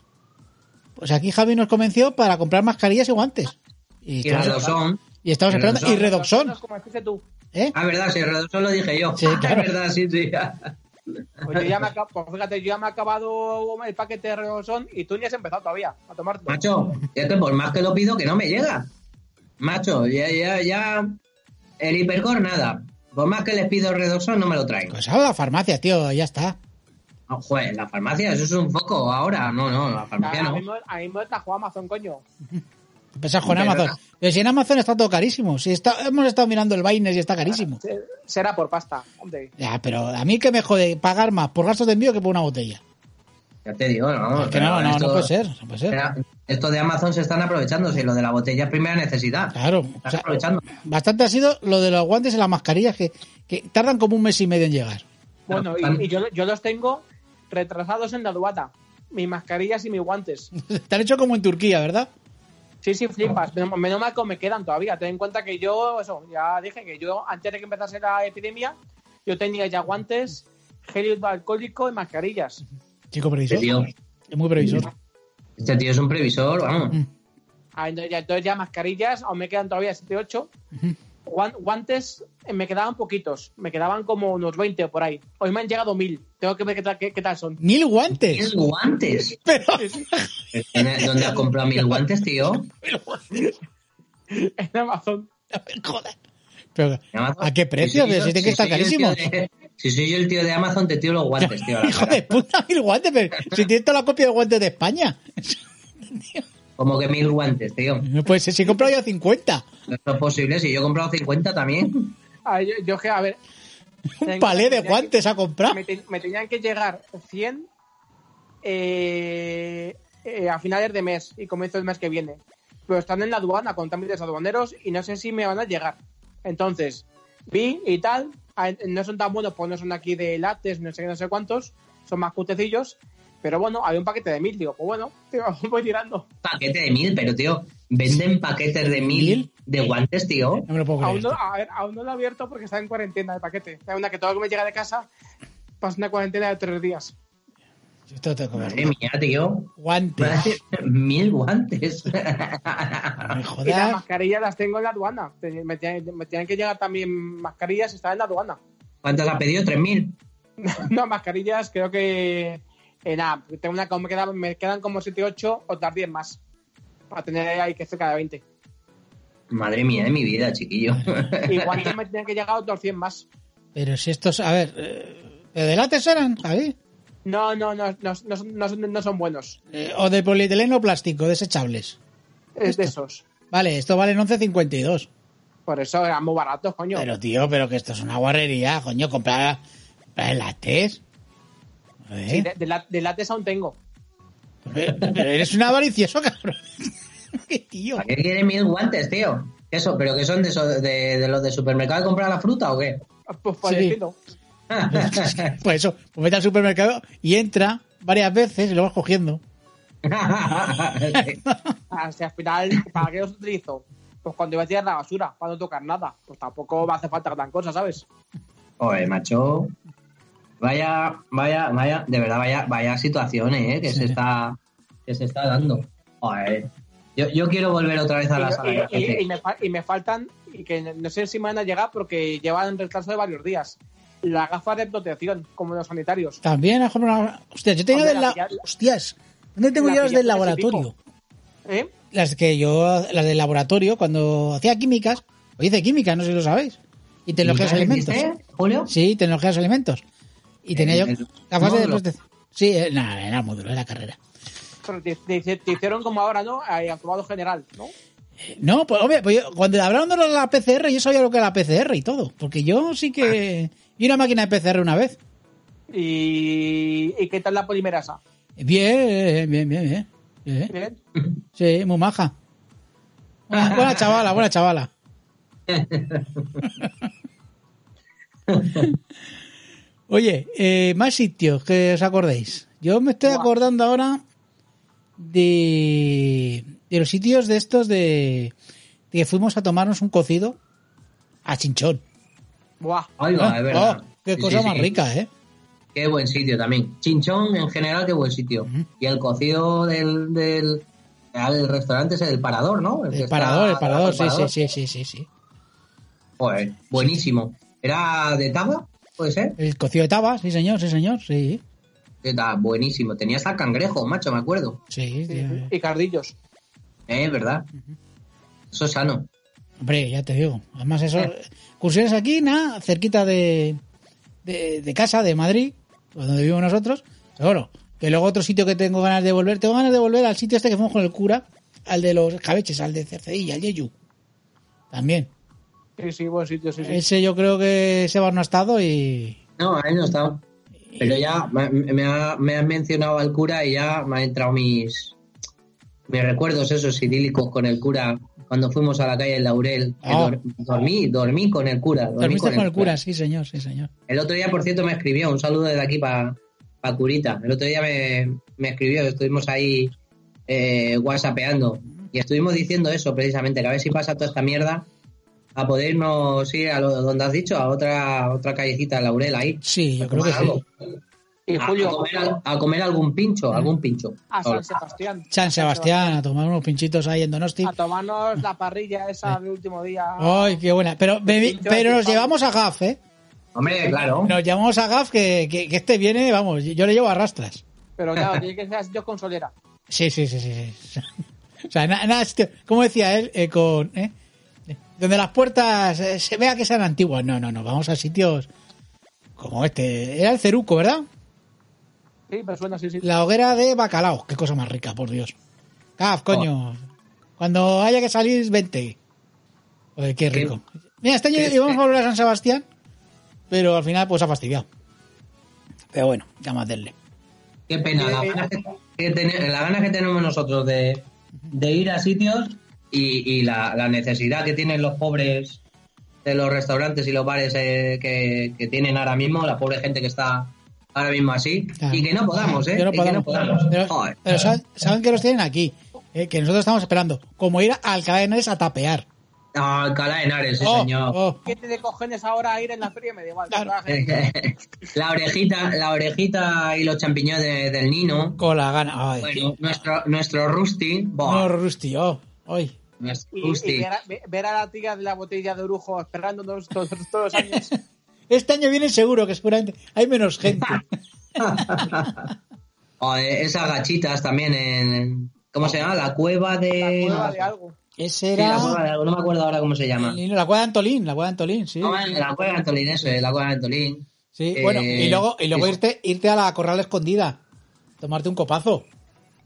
Pues aquí Javi nos convenció para comprar mascarillas y guantes. Y Y estamos, Redoxón. Y estamos y esperando. Y Redoxón. Redoxón. Como dijiste tú. ¿Eh? Ah, verdad, sí, Redoxón lo dije yo. Sí, claro. Es verdad, sí, sí. Pues yo ya me, acab- pues fíjate, yo ya me he acabado el paquete de Redoxón y tú ni has empezado todavía a tomarte. Macho, es que por más que lo pido, que no me llega. Macho, ya, ya, ya. El hipercore, nada. Por más que les pido Redoxón, no me lo traen. Pues a la farmacia, tío, ya está. Ah, joder, la farmacia, eso es un foco ahora. No, no, la farmacia no. mí, me- a mí me atajó Amazon, coño. (laughs) Pensás con Pero- Amazon. Pero si en Amazon está todo carísimo. Si está, hemos estado mirando el Binance y está carísimo. Se- Será por pasta, hombre. Ya, pero a mí que me jode pagar más por gastos de envío que por una botella. Ya te digo, no. Es que no, no, esto- no puede ser. No puede ser. Esto de Amazon se están aprovechando. Si lo de la botella es primera necesidad. Claro. o Están sea, aprovechando. bastante ha sido lo de los guantes y las mascarillas que, que tardan como un mes y medio en llegar. Bueno, y, y yo, yo los tengo retrasados en la aduana. Mis mascarillas y mis guantes. (laughs) Te han hecho como en Turquía, ¿verdad? Sí, sí, flipas. Menos, menos mal que me quedan todavía. Ten en cuenta que yo, eso, ya dije que yo, antes de que empezase la epidemia, yo tenía ya guantes, gel alcohólico y mascarillas. Chico previsor. Este tío, Es muy previsor. este tío es un previsor, vamos. Mm. Ah, entonces, ya, entonces ya mascarillas, aún me quedan todavía 7, 8. Ujú. Guan- Guantes eh, me quedaban poquitos, me quedaban como unos 20 o por ahí. Hoy me han llegado 1000. Tengo que ver qué tal, qué, qué tal son. Mil Mil guantes. guantes. Pero, ¿Dónde has comprado mil guantes, tío? (laughs) En Amazon. joder. Pero. ¿a qué precio? Si soy yo- Si tiene que estar carísimo. de- Si soy yo el tío de Amazon, te tiro los guantes, tío. (laughs) Hijo de puta, mil guantes. Pero si tienes toda la copia de guantes de España. (laughs) Como que mil guantes, tío. Ser, si he comprado ya 50. No es posible, si yo he comprado 50 también. Ah, yo, yo que, a ver. Un palé de tenía que- guantes a comprar. Me, te- me tenían que llegar 100 eh, eh, a finales de mes y comienzo el mes que viene. Pero están en la aduana con trámites aduaneros y no sé si me van a llegar. Entonces, vi y tal. No son tan buenos, pues no son aquí de lates, no sé qué, no sé cuántos. Son más cutecillos. Pero bueno, había un paquete de mil. Digo, pues bueno, (laughs) tío, voy tirando. Paquete de mil, pero tío, venden paquetes de mil ¿Mil? de guantes, tío. No me lo puedo creer. Aún no, esto. a ver, aún no lo he abierto porque está en cuarentena el paquete. Hay una que todo lo que me llega de casa pasa una cuarentena de tres días. Esto tengo que Madre mía, tío. Guantes. (laughs) Mil guantes. (laughs) No me Y las mascarillas las tengo en la aduana. Te- Me tienen, me tienen que llegar también mascarillas y están en la aduana. ¿Cuántas ha pedido? ¿Tres mil? no, mascarillas creo que... Eh, nada, tengo una, me, quedan, me quedan como 7 8 otras 10 más. Para tener ahí que cerca de 20. Madre mía de mi vida, chiquillo. Y guantes me tienen que llegar otros 100 más. Pero si estos, a ver, eh, ¿de delates eran, Javi? No, no, no, no, no, son- no son, no son buenos. Eh, o de polietileno plástico, desechables. Es de esos. Vale, esto valen 11.52. Por eso eran muy baratos, coño. Pero tío, pero que esto es una guarrería, coño, comprar, comprar. ¿Eh? Sí, de, de, la- de látex aún tengo. pero, pero eres un avaricioso, cabrón. (laughs) ¿Qué tío? ¿Para qué quiere mil guantes, tío? Eso, ¿Pero que son de, eso- de, de los de supermercado de comprar la fruta o qué? Pues por Sí. estilo. Pues eso, pues vete al supermercado y entra varias veces y lo vas cogiendo. (laughs) (laughs) Ah, si al final, ¿para qué los utilizo? Pues cuando iba a tirar la basura, para no tocar nada. Pues tampoco me hace falta gran cosa, ¿sabes? Oye, macho. Vaya, vaya, vaya, de verdad, vaya, vaya situaciones, ¿eh? Que se está, que se está dando. Joder. Yo, yo quiero volver otra vez a la sala. Y, de y- y- ajedrez. y me, y me faltan, y que no sé si me van a llegar porque llevan retraso de varios días. Las gafas de protección, como los sanitarios. También una... Hostias, yo del la Hostias, ¿dónde tengo la yo las del laboratorio? ¿Eh? Las que yo, las del laboratorio, cuando hacía químicas, o hice química, no sé si lo sabéis. Y tecnologías ¿Y de qué alimentos. hiciste, Julio? Sí, tecnologías de alimentos. Y tenía yo El- el gafas de. Sí, eh, nada, era módulo, era carrera. Pero te, te- te hicieron como ahora, ¿no? Eh, aprobado general, ¿no? No, pues hombre, pues yo- cuando hablaron de lo de la PCR, yo sabía lo que era la PCR y todo. Porque yo sí que... Vi una máquina de PCR una vez. Y, ¿Y qué tal la polimerasa? Bien, bien, bien, bien. Bien. ¿Bien? Sí, muy maja. Buena, buena chavala, buena chavala. (laughs) Oye, eh, más sitios que os acordéis. Yo me estoy acordando ahora de, de los sitios de estos de, de que fuimos a tomarnos un cocido a Chinchón. Buah. Ay, va, Ah, es verdad. oh, qué Sí, cosa sí, más sí. rica, ¿eh? Qué buen sitio también. Chinchón, en general, qué buen sitio. Y el cocido del, del, del restaurante es el Parador, ¿no? El está parador, el parador, sí, sí, sí, sí, sí. Joder, buenísimo. ¿Era de taba? ¿Puede ser? El cocido de taba, sí señor, sí señor, sí. Está buenísimo. Tenía hasta cangrejo, macho, me acuerdo. Sí, Sí, tío. Y cardillos. Eh, ¿verdad? Eso es sano. Hombre, ya te digo. Además, eso. Excursiones aquí, nada, cerquita de, de, de casa, de Madrid, donde vivimos nosotros. Seguro. Que luego otro sitio que tengo ganas de volver. Tengo ganas de volver al sitio este que fuimos con el cura, al de los cabeches, al de Cercedilla, al Yeyu. También. Sí, sí, buen sitio, sí, sí. Ese yo creo que Sebas no ha estado y. No, ahí no está. Pero ya me, me ha, me han mencionado al cura y ya me han entrado mis, mis recuerdos esos idílicos con el cura cuando fuimos a la calle del Laurel. Ah. dor- dormí, dormí con el cura. dormí Dormiste con el cura, sí, señor, sí, señor. El otro día, por cierto, me escribió, un saludo desde aquí para pa Curita. El otro día me, me escribió, estuvimos ahí eh, whatsappeando y estuvimos diciendo eso precisamente, que a ver si pasa toda esta mierda a poder irnos ir a lo, donde has dicho, a otra otra callecita, Laurel, ahí. Sí, yo creo que sí. Y Julio, a, comer, al- a comer algún pincho, algún pincho. a San Sebastián. San Sebastián, a tomar unos pinchitos ahí en Donosti. A tomarnos la parrilla esa del último día. ¡Ay, qué buena! Pero, me- pero nos llevamos a Gaf, ¿eh? Hombre, claro. Nos llevamos a Gaf que, que, que este viene, vamos, yo le llevo a rastras. Pero claro, (laughs) tiene que ser yo con solera. Sí, sí, sí, sí. sí. (laughs) O sea, nada, na, como decía él, eh, con... ¿eh? Donde las puertas eh, se vea que sean antiguas. No, no, no, vamos a sitios como este. Era el Ceruco, ¿verdad? Sí, pero suena así, sí. La hoguera de bacalao. Qué cosa más rica, por Dios. Caf, coño. Cuando haya que salir, vente. Joder, qué rico. Mira, este año ¿Qué- íbamos a volver a San Sebastián, pero al final pues ha fastidiado. Pero bueno, ya más denle. Qué pena, la ganas que, la ganas que tenemos nosotros de, de ir a sitios y, y la, la necesidad que tienen los pobres de los restaurantes y los bares eh, que, que tienen ahora mismo, la pobre gente que está ahora mismo así, Claro. y que no podamos, ¿eh? Que no Y que no podamos. Pero, Joder. pero saben, saben que los tienen aquí, eh, que nosotros estamos esperando. Como ir a Alcalá de Henares a tapear. Ah, Alcalá de Henares, sí, Oh, señor. oh. ¿Qué te cojones ahora a ir en la feria? Me da igual. Claro. (laughs) la orejita, la orejita y los champiñones de- del Nino. Con la gana. Ay, Bueno, nuestro, nuestro Rusty. buah, no, Rusty, oh, ay. Y, y ver, a, ver a la tía de la botella de orujo esperándonos todos, todos los años. (laughs) Este año viene seguro que seguramente hay menos gente. (laughs) (laughs) Esas gachitas también en. ¿Cómo se llama? La cueva de. La cueva de algo. Ese Sí, la era cueva de algo, no me acuerdo ahora cómo se llama. la cueva de Antolín, la cueva de Antolín, sí. No, la cueva de Antolín, eso es, la cueva de Antolín. Sí, Eh, bueno, y luego, y luego sí. irte, irte a la corral escondida, tomarte un copazo.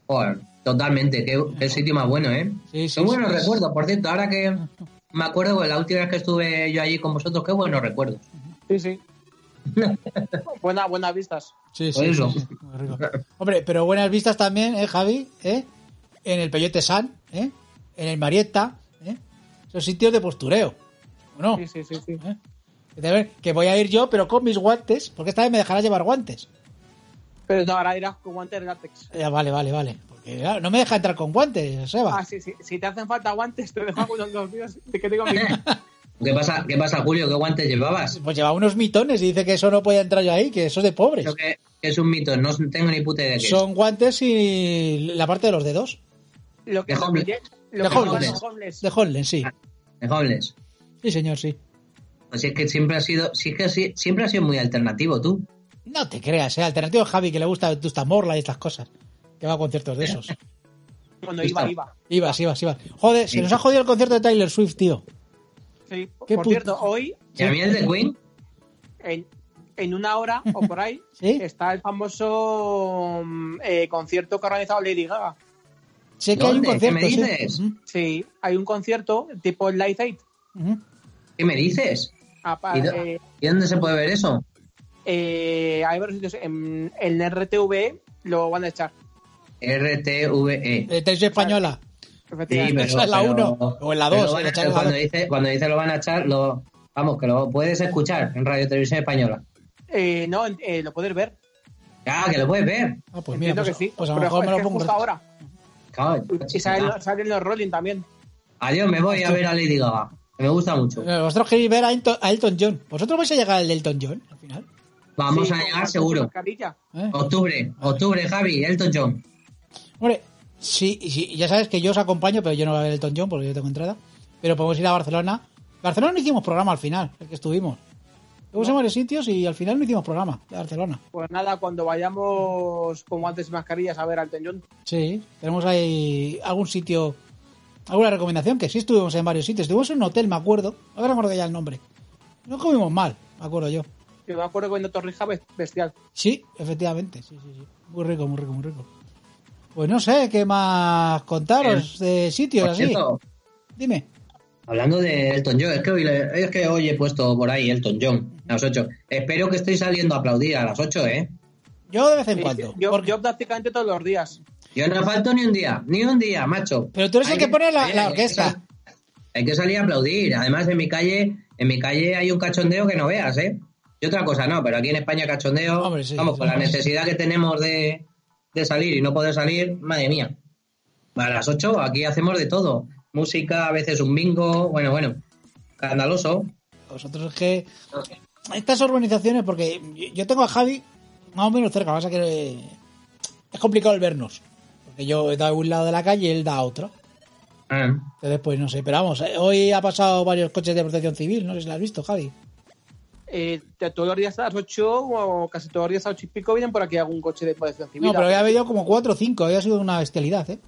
Joder, totalmente, qué, qué sitio más bueno, ¿eh? Sí, sí, qué buenos sí. recuerdos, por cierto, ahora que me acuerdo, pues, la última vez que estuve yo allí con vosotros, qué buenos recuerdos. Sí, sí. (laughs) Buena, buenas vistas. Sí, sí, eso. sí, sí, muy rico. Hombre, pero buenas vistas también, ¿eh, Javi? ¿Eh? En el Peyote San, ¿eh? En el Marietta, ¿eh? Esos sitios de postureo. ¿O no? Sí, sí, sí, sí. ¿Eh? Que voy a ir yo, pero con mis guantes, porque esta vez me dejarás llevar guantes. Pero no, ahora irás con guantes de látex. Ya, vale, vale, vale. Porque claro, no me deja entrar con guantes, Seba. Ah, sí, sí. Si te hacen falta guantes, te dejo dos días. De que tengo mi... (laughs) ¿Qué pasa, ¿Qué pasa, Julio? ¿Qué guantes llevabas? Pues lleva unos mitones y dice que eso no puede entrar yo ahí, que eso es de pobres. Creo que, que es un mito, no tengo ni puta idea de qué es. Son guantes y la parte de los dedos. Lo que, De lo homeless. que, lo De que homeless. los homeless. De sí. De homeless. Sí, señor, sí. Pues es que siempre ha sido, sí que sí- siempre ha sido muy alternativo tú. No te creas, ¿eh? Alternativo es Javi, que le gusta Vetusta Morla y estas cosas. Que va a conciertos de esos. (laughs) Cuando iba, iba. Ibas, ibas, ibas. Joder, se nos ha jodido el concierto de Taylor Swift, tío. Sí. Qué Por puto- cierto, hoy, ¿Y a mí el de Queen? en, en una hora o por ahí, (laughs) ¿Sí? está el famoso mm, eh, concierto que ha organizado Lady Gaga. Sé que hay un ¿Dónde? ¿Qué concierto. me sí. dices? Sí, hay un concierto tipo Live Aid. ¿Qué me dices? Apa- ¿Y, do- eh, ¿Y dónde se puede ver eso? Eh, hay varios sitios. En, en RTV lo van a echar. RTVE. De Televisión Española. Sí. Esa es la pero- uno, o en la pero dos, van en a- la echar en la cuando, dos. dice, cuando dice lo van a echar, lo, vamos, que lo puedes escuchar en Radio Televisión Española. Eh, no, eh, lo puedes ver. Ah, que lo puedes ver. Ah, pues mira, pues, que sí. pues a lo mejor me lo pongo. justo ahora. Claro, Y salen, salen los Rolling también. Adiós, me voy a ver a Lady Gaga. Me gusta mucho. Eh, Vosotros queréis ver a Elton, a Elton John. ¿Vosotros vais a llegar al Elton John al final? Vamos Sí, a llegar seguro. mascarilla. ¿Eh? Octubre, octubre, Javi, Elton John. Hombre, sí, sí, ya sabes que yo os acompaño, pero yo no voy a ver Elton John porque yo tengo entrada. Pero podemos ir a Barcelona. Barcelona no hicimos programa al final, el que estuvimos. Fuimos a varios sitios y al final no hicimos programa de Barcelona. Pues nada, cuando vayamos con guantes y mascarillas a ver al John. Sí, tenemos ahí algún sitio, alguna recomendación, que sí estuvimos en varios sitios. Estuvimos en un hotel, me acuerdo. Ahora me acuerdo ya el nombre. No comimos mal, me acuerdo yo. Yo me acuerdo que en Torrija bes- bestial. Sí, efectivamente, sí, sí, sí. Muy rico, muy rico, muy rico. Pues no sé qué más contaros de sitios así. cierto, Dime. hablando de Elton John, es que, hoy, le- es que hoy he puesto por ahí Elton John a las 8. Espero que estoy saliendo a aplaudir a las 8, ¿eh? Yo de vez en Sí, cuando. yo, porque- yo prácticamente todos los días. Yo no falto ni un día, ni un día, macho. Pero tú eres el Hay que pone la- la hay que orquesta. sal- Hay que salir a aplaudir. Además, en mi calle, en mi calle hay un cachondeo que no veas, ¿eh? Y otra cosa no, pero aquí en España cachondeo, Hombre, sí, vamos, sí, con la necesidad que tenemos de, de salir y no poder salir, madre mía. A las 8 aquí hacemos de todo. Música, a veces un bingo, bueno, bueno, escandaloso. Vosotros es que estas organizaciones, porque yo tengo a Javi más o menos cerca, pasa que eh, es complicado el vernos. Porque yo he dado un lado de la calle y él da a otro. Ah, Entonces, pues no sé, pero vamos, eh, hoy ha pasado varios coches de protección civil, no sé si lo has visto, Javi. Eh, todos los días a las 8 o casi todos los días a las 8 y pico vienen por aquí algún coche de protección civil. No, pero había habido como cuatro o cinco, había sido una bestialidad, ¿eh?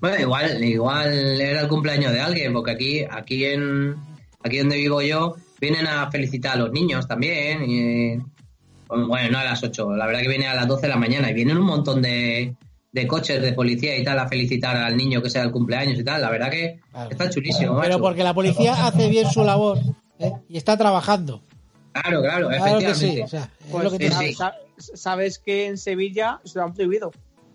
Bueno, igual, igual era el cumpleaños de alguien, porque aquí, aquí en aquí donde vivo yo, vienen a felicitar a los niños también. Y, bueno, no a las 8, la verdad que viene a las 12 de la mañana y vienen un montón de, de coches de policía y tal a felicitar al niño que sea el cumpleaños y tal. La verdad que está chulísimo. Pero macho. porque la policía hace bien su labor ¿eh? y está trabajando. Claro, claro, Claro que efectivamente. sí. O sea, es Pues, lo que sí, tiene- sí. sa- sabes que en Sevilla se lo han prohibido.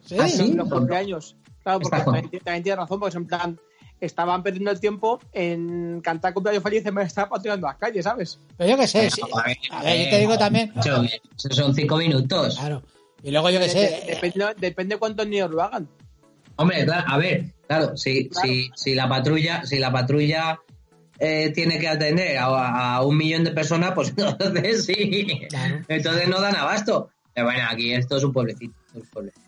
Sí, Ah, sí. Los cumpleaños. Claro, porque también, también tienes razón, porque en plan, estaban perdiendo el tiempo en cantar cumpleaños feliz en vez de estar patrullando las calles, ¿sabes? Pero yo qué sé. Sí. a ver, A ver, yo te digo también. Eso son cinco minutos. Claro. Y luego yo qué De- sé. Depende, depende cuántos niños lo hagan. Hombre, claro, a ver, claro, si, Claro. Si, si la patrulla, si la patrulla eh, tiene que atender a, a un millón de personas, pues (laughs) entonces sí. Claro. Entonces no dan abasto. Pero bueno, aquí esto es un pueblecito. es un pueblecito.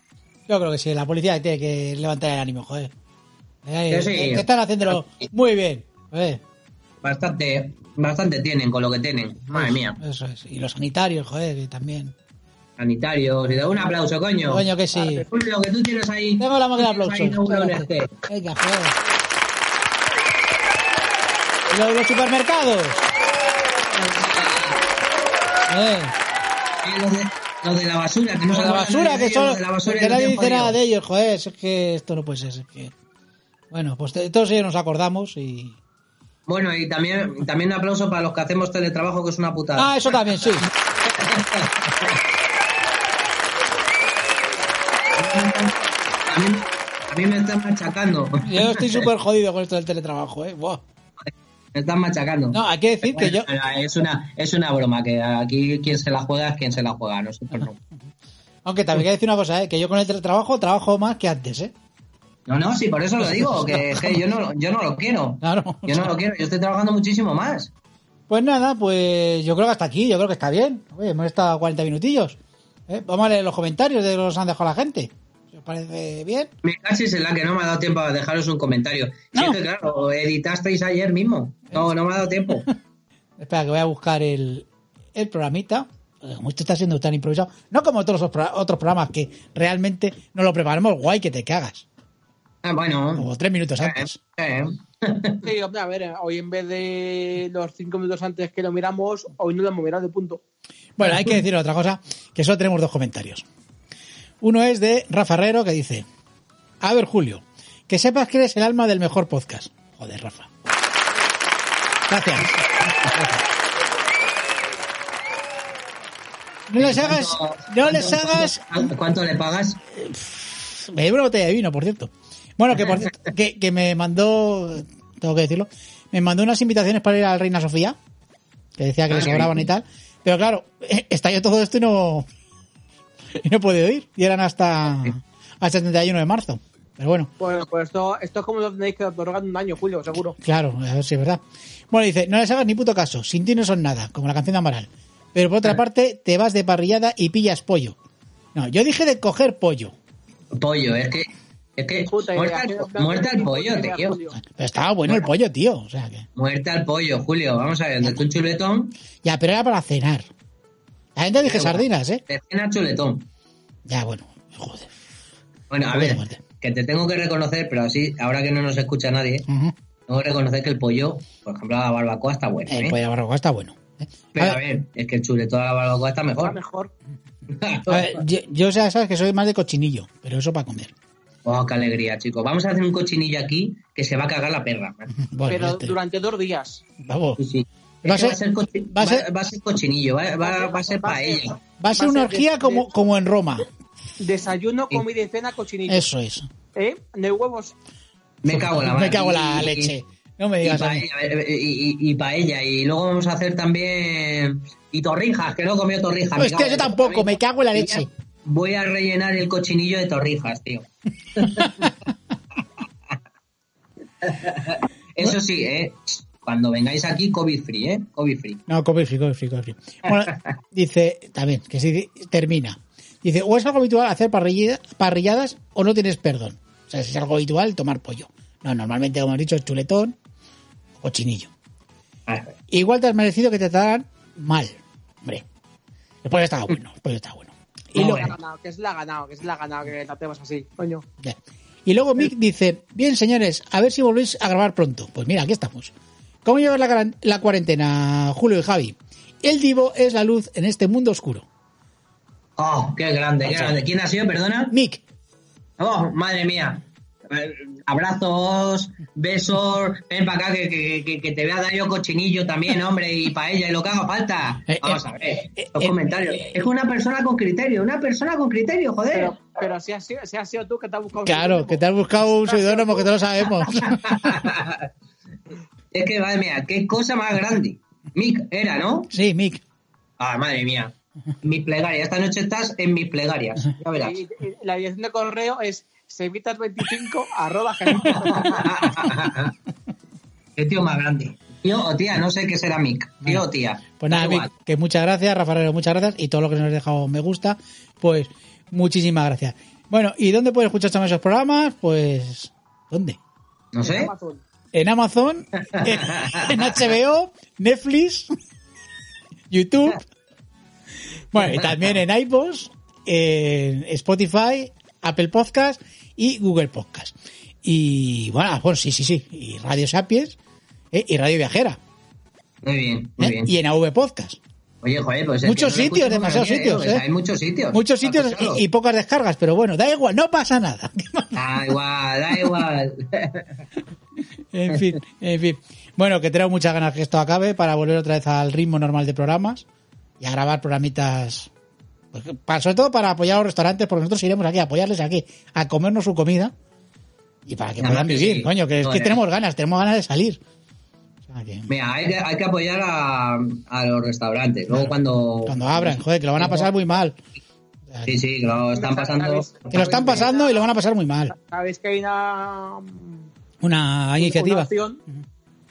Yo creo que sí, la policía tiene que levantar el ánimo, joder. Eh, sí. que están haciéndolo muy bien. joder. Bastante, bastante tienen con lo que tienen. Madre mía. Eso es. Y los sanitarios, joder, que también. Sanitarios. Y da un aplauso, coño. Coño, que sí. Lo que tú tienes ahí. Tengo la máquina de tienes ahí, aplausos. no que- Venga, joder. Y lo de los supermercados. Eh, Eh, Lo de, lo de la basura, que no los la basura, que son. nadie dice nada de ellos, joder. Es que esto no puede ser. es que... Bueno, pues de todos ellos nos acordamos y. Bueno, y también, también un aplauso para los que hacemos teletrabajo, que es una putada. Ah, eso también, sí. (laughs) A mí, a mí me están machacando. Yo estoy (laughs) súper jodido con esto del teletrabajo, ¿eh? Buah. Me están machacando. No, hay que decir que yo. Es una es una broma, que aquí quien se la juega es quien se la juega, nosotros no. Aunque también hay que decir una cosa, ¿eh? Que yo con el teletrabajo trabajo más que antes, ¿eh? No, no, sí, por eso lo digo, que, yo no, yo no lo quiero. Claro. Yo no lo quiero, yo estoy trabajando muchísimo más. Pues nada, pues yo creo que hasta aquí, yo creo que está bien. Oye, hemos estado 40 minutillos. ¿eh? Vamos a leer los comentarios de los que han dejado la gente. ¿Os parece bien? Me cachis en la que no me ha dado tiempo a dejaros un comentario. Si No. es que claro, editasteis ayer mismo. No, no me ha dado tiempo. (laughs) Espera, que voy a buscar el, el programita. Como esto está siendo tan improvisado. No como todos los pro- otros programas que realmente no lo preparamos guay que te cagas. Ah, bueno. Como tres minutos Eh, antes. eh. Sí, hombre, a ver, hoy en vez de los cinco minutos antes que lo miramos, hoy no lo hemos mirado de punto. Bueno, hay que decir otra cosa, que solo tenemos dos comentarios. Uno es de Rafa Herrero que dice, a ver Julio, que sepas que eres el alma del mejor podcast. Joder, Rafa. Gracias. No les hagas, no les hagas, ¿Cuánto, le pagas? me llevo una botella de vino, por cierto. Bueno, que por cierto, que, que me mandó, tengo que decirlo, me mandó unas invitaciones para ir a la Reina Sofía, que decía que Ah, le qué sobraban y tal. Pero claro, (laughs) estalló todo esto y no, y (laughs) no he podido ir. Y eran hasta, hasta el 31 de marzo. Pero bueno, Bueno, pues esto, esto es como lo tenéis que otorgar en un año, Julio, seguro. claro, a ver si es verdad. Bueno, dice, no les hagas ni puto caso, sin ti no son nada, como la canción de Amaral. Pero por otra parte, te vas de parrillada y pillas pollo. No, yo dije de coger pollo. Pollo, es que. Es que. Muerta al, muerta al pollo, tío. Pero estaba bueno el pollo, tío. O sea que. Muerta al pollo, Julio. Vamos a ver, donde un chuletón, Ya, pero era para cenar. La gente dije sardinas, ¿eh? cena chuletón. Ya, bueno. Joder. Bueno, a ver, que te tengo que reconocer, pero así, ahora que no nos escucha nadie, Ujú. tengo que reconocer que el pollo, por ejemplo, a la barbacoa está bueno. El ¿eh? pollo de barbacoa está bueno. ¿eh? Pero A a ver, ver, es que el chuletón a la barbacoa está Está mejor. mejor. (laughs) a ver, yo, yo ya sabes que soy más de cochinillo, pero eso para comer. Oh, qué alegría, chicos. Vamos a hacer un cochinillo aquí que se va a cagar la perra. (laughs) Bueno, pero este- durante dos días. vamos. Sí, sí. Va a ser- va a ser, va a ser- va a ser cochinillo, va, va- va a ser paella. Va a ser una de- orgía de- como, como en Roma. Desayuno, comida y cena, cochinillo. Eso es. ¿Eh? No hay huevos. Me cago en la Me cago la Y- leche. No me Y, digas mí. paella, y, y- y paella. Y luego vamos a hacer también. Y torrijas, que no he comido torrijas. Hostia, cago yo tampoco, me cago en la Y leche. Voy a rellenar el cochinillo de torrijas, tío. (laughs) Eso sí, ¿eh? Cuando vengáis aquí, COVID free, ¿eh? COVID free. No, COVID free, COVID free, COVID free. Bueno, (laughs) dice, también, que si termina. Dice, o es algo habitual hacer parrilla- parrilladas o no tienes perdón. O sea, si es algo habitual tomar pollo. No, normalmente, como hemos dicho, es chuletón o chinillo. Ah, Igual te has merecido que te trataran mal. Hombre, el pollo estaba bueno, el pollo estaba bueno. Y, No, luego, Que es la ganado, que es la ganado, que es la ganado que la tenemos así, coño. ya. y luego Mick dice, bien señores, a ver si volvéis a grabar pronto. Pues mira, aquí estamos. ¿Cómo llevas la, cuaren- la cuarentena, Julio y Javi? El divo es la luz en este mundo oscuro. Oh, qué grande, qué grande. ¿Quién ha sido, perdona? Mick, Oh, madre mía. Abrazos, besos, ven para acá que, que, que, que te voy a dar yo cochinillo también, hombre, y para ella, y lo que haga falta. Eh, Vamos eh, a ver, eh, los comentarios. es que una persona con criterio, una persona con criterio, joder. Pero, pero si, has sido, si has sido tú que te has buscado. Claro, que te has buscado un seudónimo que te lo sabemos. (laughs) es que, madre mía, qué cosa más grande. Mick era, ¿no? Sí, Mick. Ah, madre mía. Mis plegarias. Esta noche estás en mis plegarias. Ya verás. Y, y la dirección de correo es sevitas25 arroba. Qué tío más grande. Tío o tía, no sé qué será Mick. Tío o tía. Pues nada, Da Mick, que muchas gracias, Rafael, muchas gracias. Y todo lo que nos has dejado me gusta, pues muchísimas gracias. Bueno, ¿y dónde puedes escuchar también esos programas? Pues, ¿dónde? No sé. Amazon. En Amazon, en, en HBO, Netflix, YouTube. Bueno, y también en iPods, en Spotify, Apple Podcast y Google Podcast. Y bueno, bueno, sí, sí, sí. Y Radio Sapiens eh, y Radio Viajera. Muy bien, muy eh, bien. Y en AV Podcast. Oye, joder, pues. Muchos sitios, demasiados sitios, pues, ¿eh? Hay muchos sitios. Muchos sitios y, y pocas descargas, pero bueno, da igual, no pasa nada. (laughs) Da igual, da igual. (laughs) en fin, en fin. Bueno, que tengo muchas ganas que esto acabe para volver otra vez al ritmo normal de programas y a grabar programitas. pues, para- sobre todo para apoyar a los restaurantes, porque nosotros iremos aquí a apoyarles aquí, a comernos su comida y para que puedan vivir, sí. coño, que es que tenemos ganas, tenemos ganas de salir. Que, Mira, hay que, hay que apoyar a, a los restaurantes. Luego cuando. cuando abran, joder, que lo van a pasar muy mal. Sí, sí, que lo están pasando. Que lo están pasando y lo van a pasar muy mal. Sabes que hay una, Una una iniciativa. opción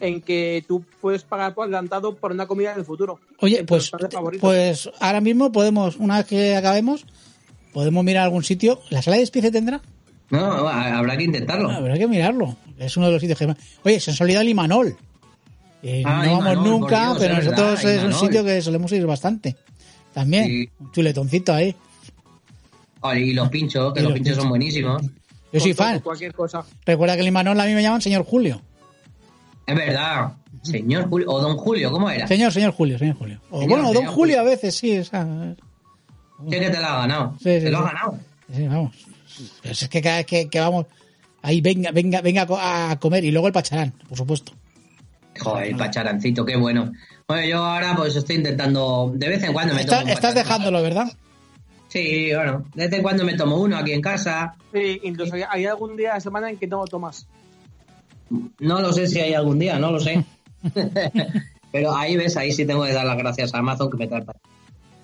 en que tú puedes pagar por adelantado por una comida del futuro. Oye, pues, pues ahora mismo podemos, una vez que acabemos, podemos mirar algún sitio. ¿La sala de despiece tendrá? No, habrá que intentarlo. Ah, Habrá que mirarlo. Es uno de los sitios que más. Oye, se han olvidado el Imanol. Eh, Ah, no vamos nunca, Dios, pero es nosotros verdad, es un sitio que solemos ir bastante. También. Sí. Un chuletoncito ahí. Oye, y los pinchos, que los, los pinchos pinchos. son buenísimos. Yo soy fan. Cualquier cosa. Recuerda que el Imanol a mí me llaman señor Julio. Es verdad. Señor Julio, o don Julio, ¿cómo era? Señor, señor Julio, señor Julio. O Señor, bueno, don Julio Julio. a veces, sí. o sea, Sí que te lo ha ganado. Sí, sí, te lo ha ganado. sí, vamos. Pues es que cada vez que, que vamos, ahí venga, venga, venga a comer. Y luego el pacharán, por supuesto. Joder, el pacharancito, qué bueno. Bueno, yo ahora pues estoy intentando, de vez en cuando me Está- tomo un estás dejándolo, ¿verdad? Sí, bueno, de vez en cuando me tomo uno aquí en casa. Sí, incluso hay, hay algún día de semana en que no lo tomas. No lo sé si hay algún día, no lo sé. (laughs) Pero ahí ves, ahí sí tengo que dar las gracias a Amazon que me trae.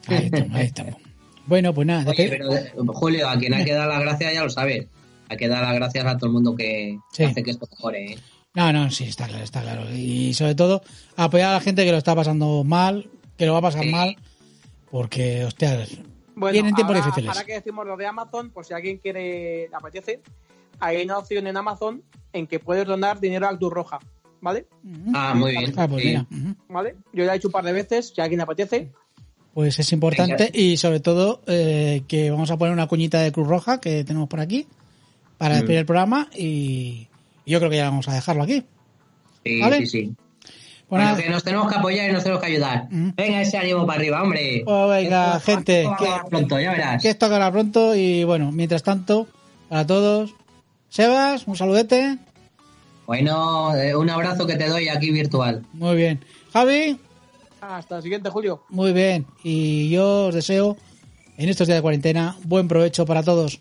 Ahí estamos, ahí estamos. Bueno, pues nada. Oye, ¿qué? pero eh, Julio, a quien hay que dar las gracias ya lo sabes. Hay que dar las gracias a todo el mundo que Sí. hace que esto mejore. ¿eh? No, no, sí, está claro, está claro. Y sobre todo, apoyar a la gente que lo está pasando mal, que lo va a pasar Sí. mal, porque, hostia, Bueno, vienen tiempos ahora, difíciles. ahora que decimos lo de Amazon, por si alguien quiere, le apetece, hay una opción en Amazon en que puedes donar dinero a Cruz Roja, ¿vale? Ah, muy bien. Ah, pues sí. mira. ¿Vale? Yo ya he hecho un par de veces, si a alguien le apetece. pues es importante y sobre todo eh, que vamos a poner una cuñita de Cruz Roja que tenemos por aquí para Mm. despedir el programa y yo creo que ya vamos a dejarlo aquí. Sí, ¿Vale? sí, sí. Bueno, Bueno, que nos tenemos que apoyar y nos tenemos que ayudar. Mm. Venga, ese ánimo para arriba, hombre. Pues venga, Esto- gente, esto que- pronto, ya verás. que esto acabará pronto y bueno, mientras tanto, para todos, Sebas, un saludete, Bueno, eh, un abrazo que te doy aquí virtual. muy bien. Javi, Hasta el siguiente, Julio. Muy bien, y yo os deseo en estos días de cuarentena buen provecho para todos.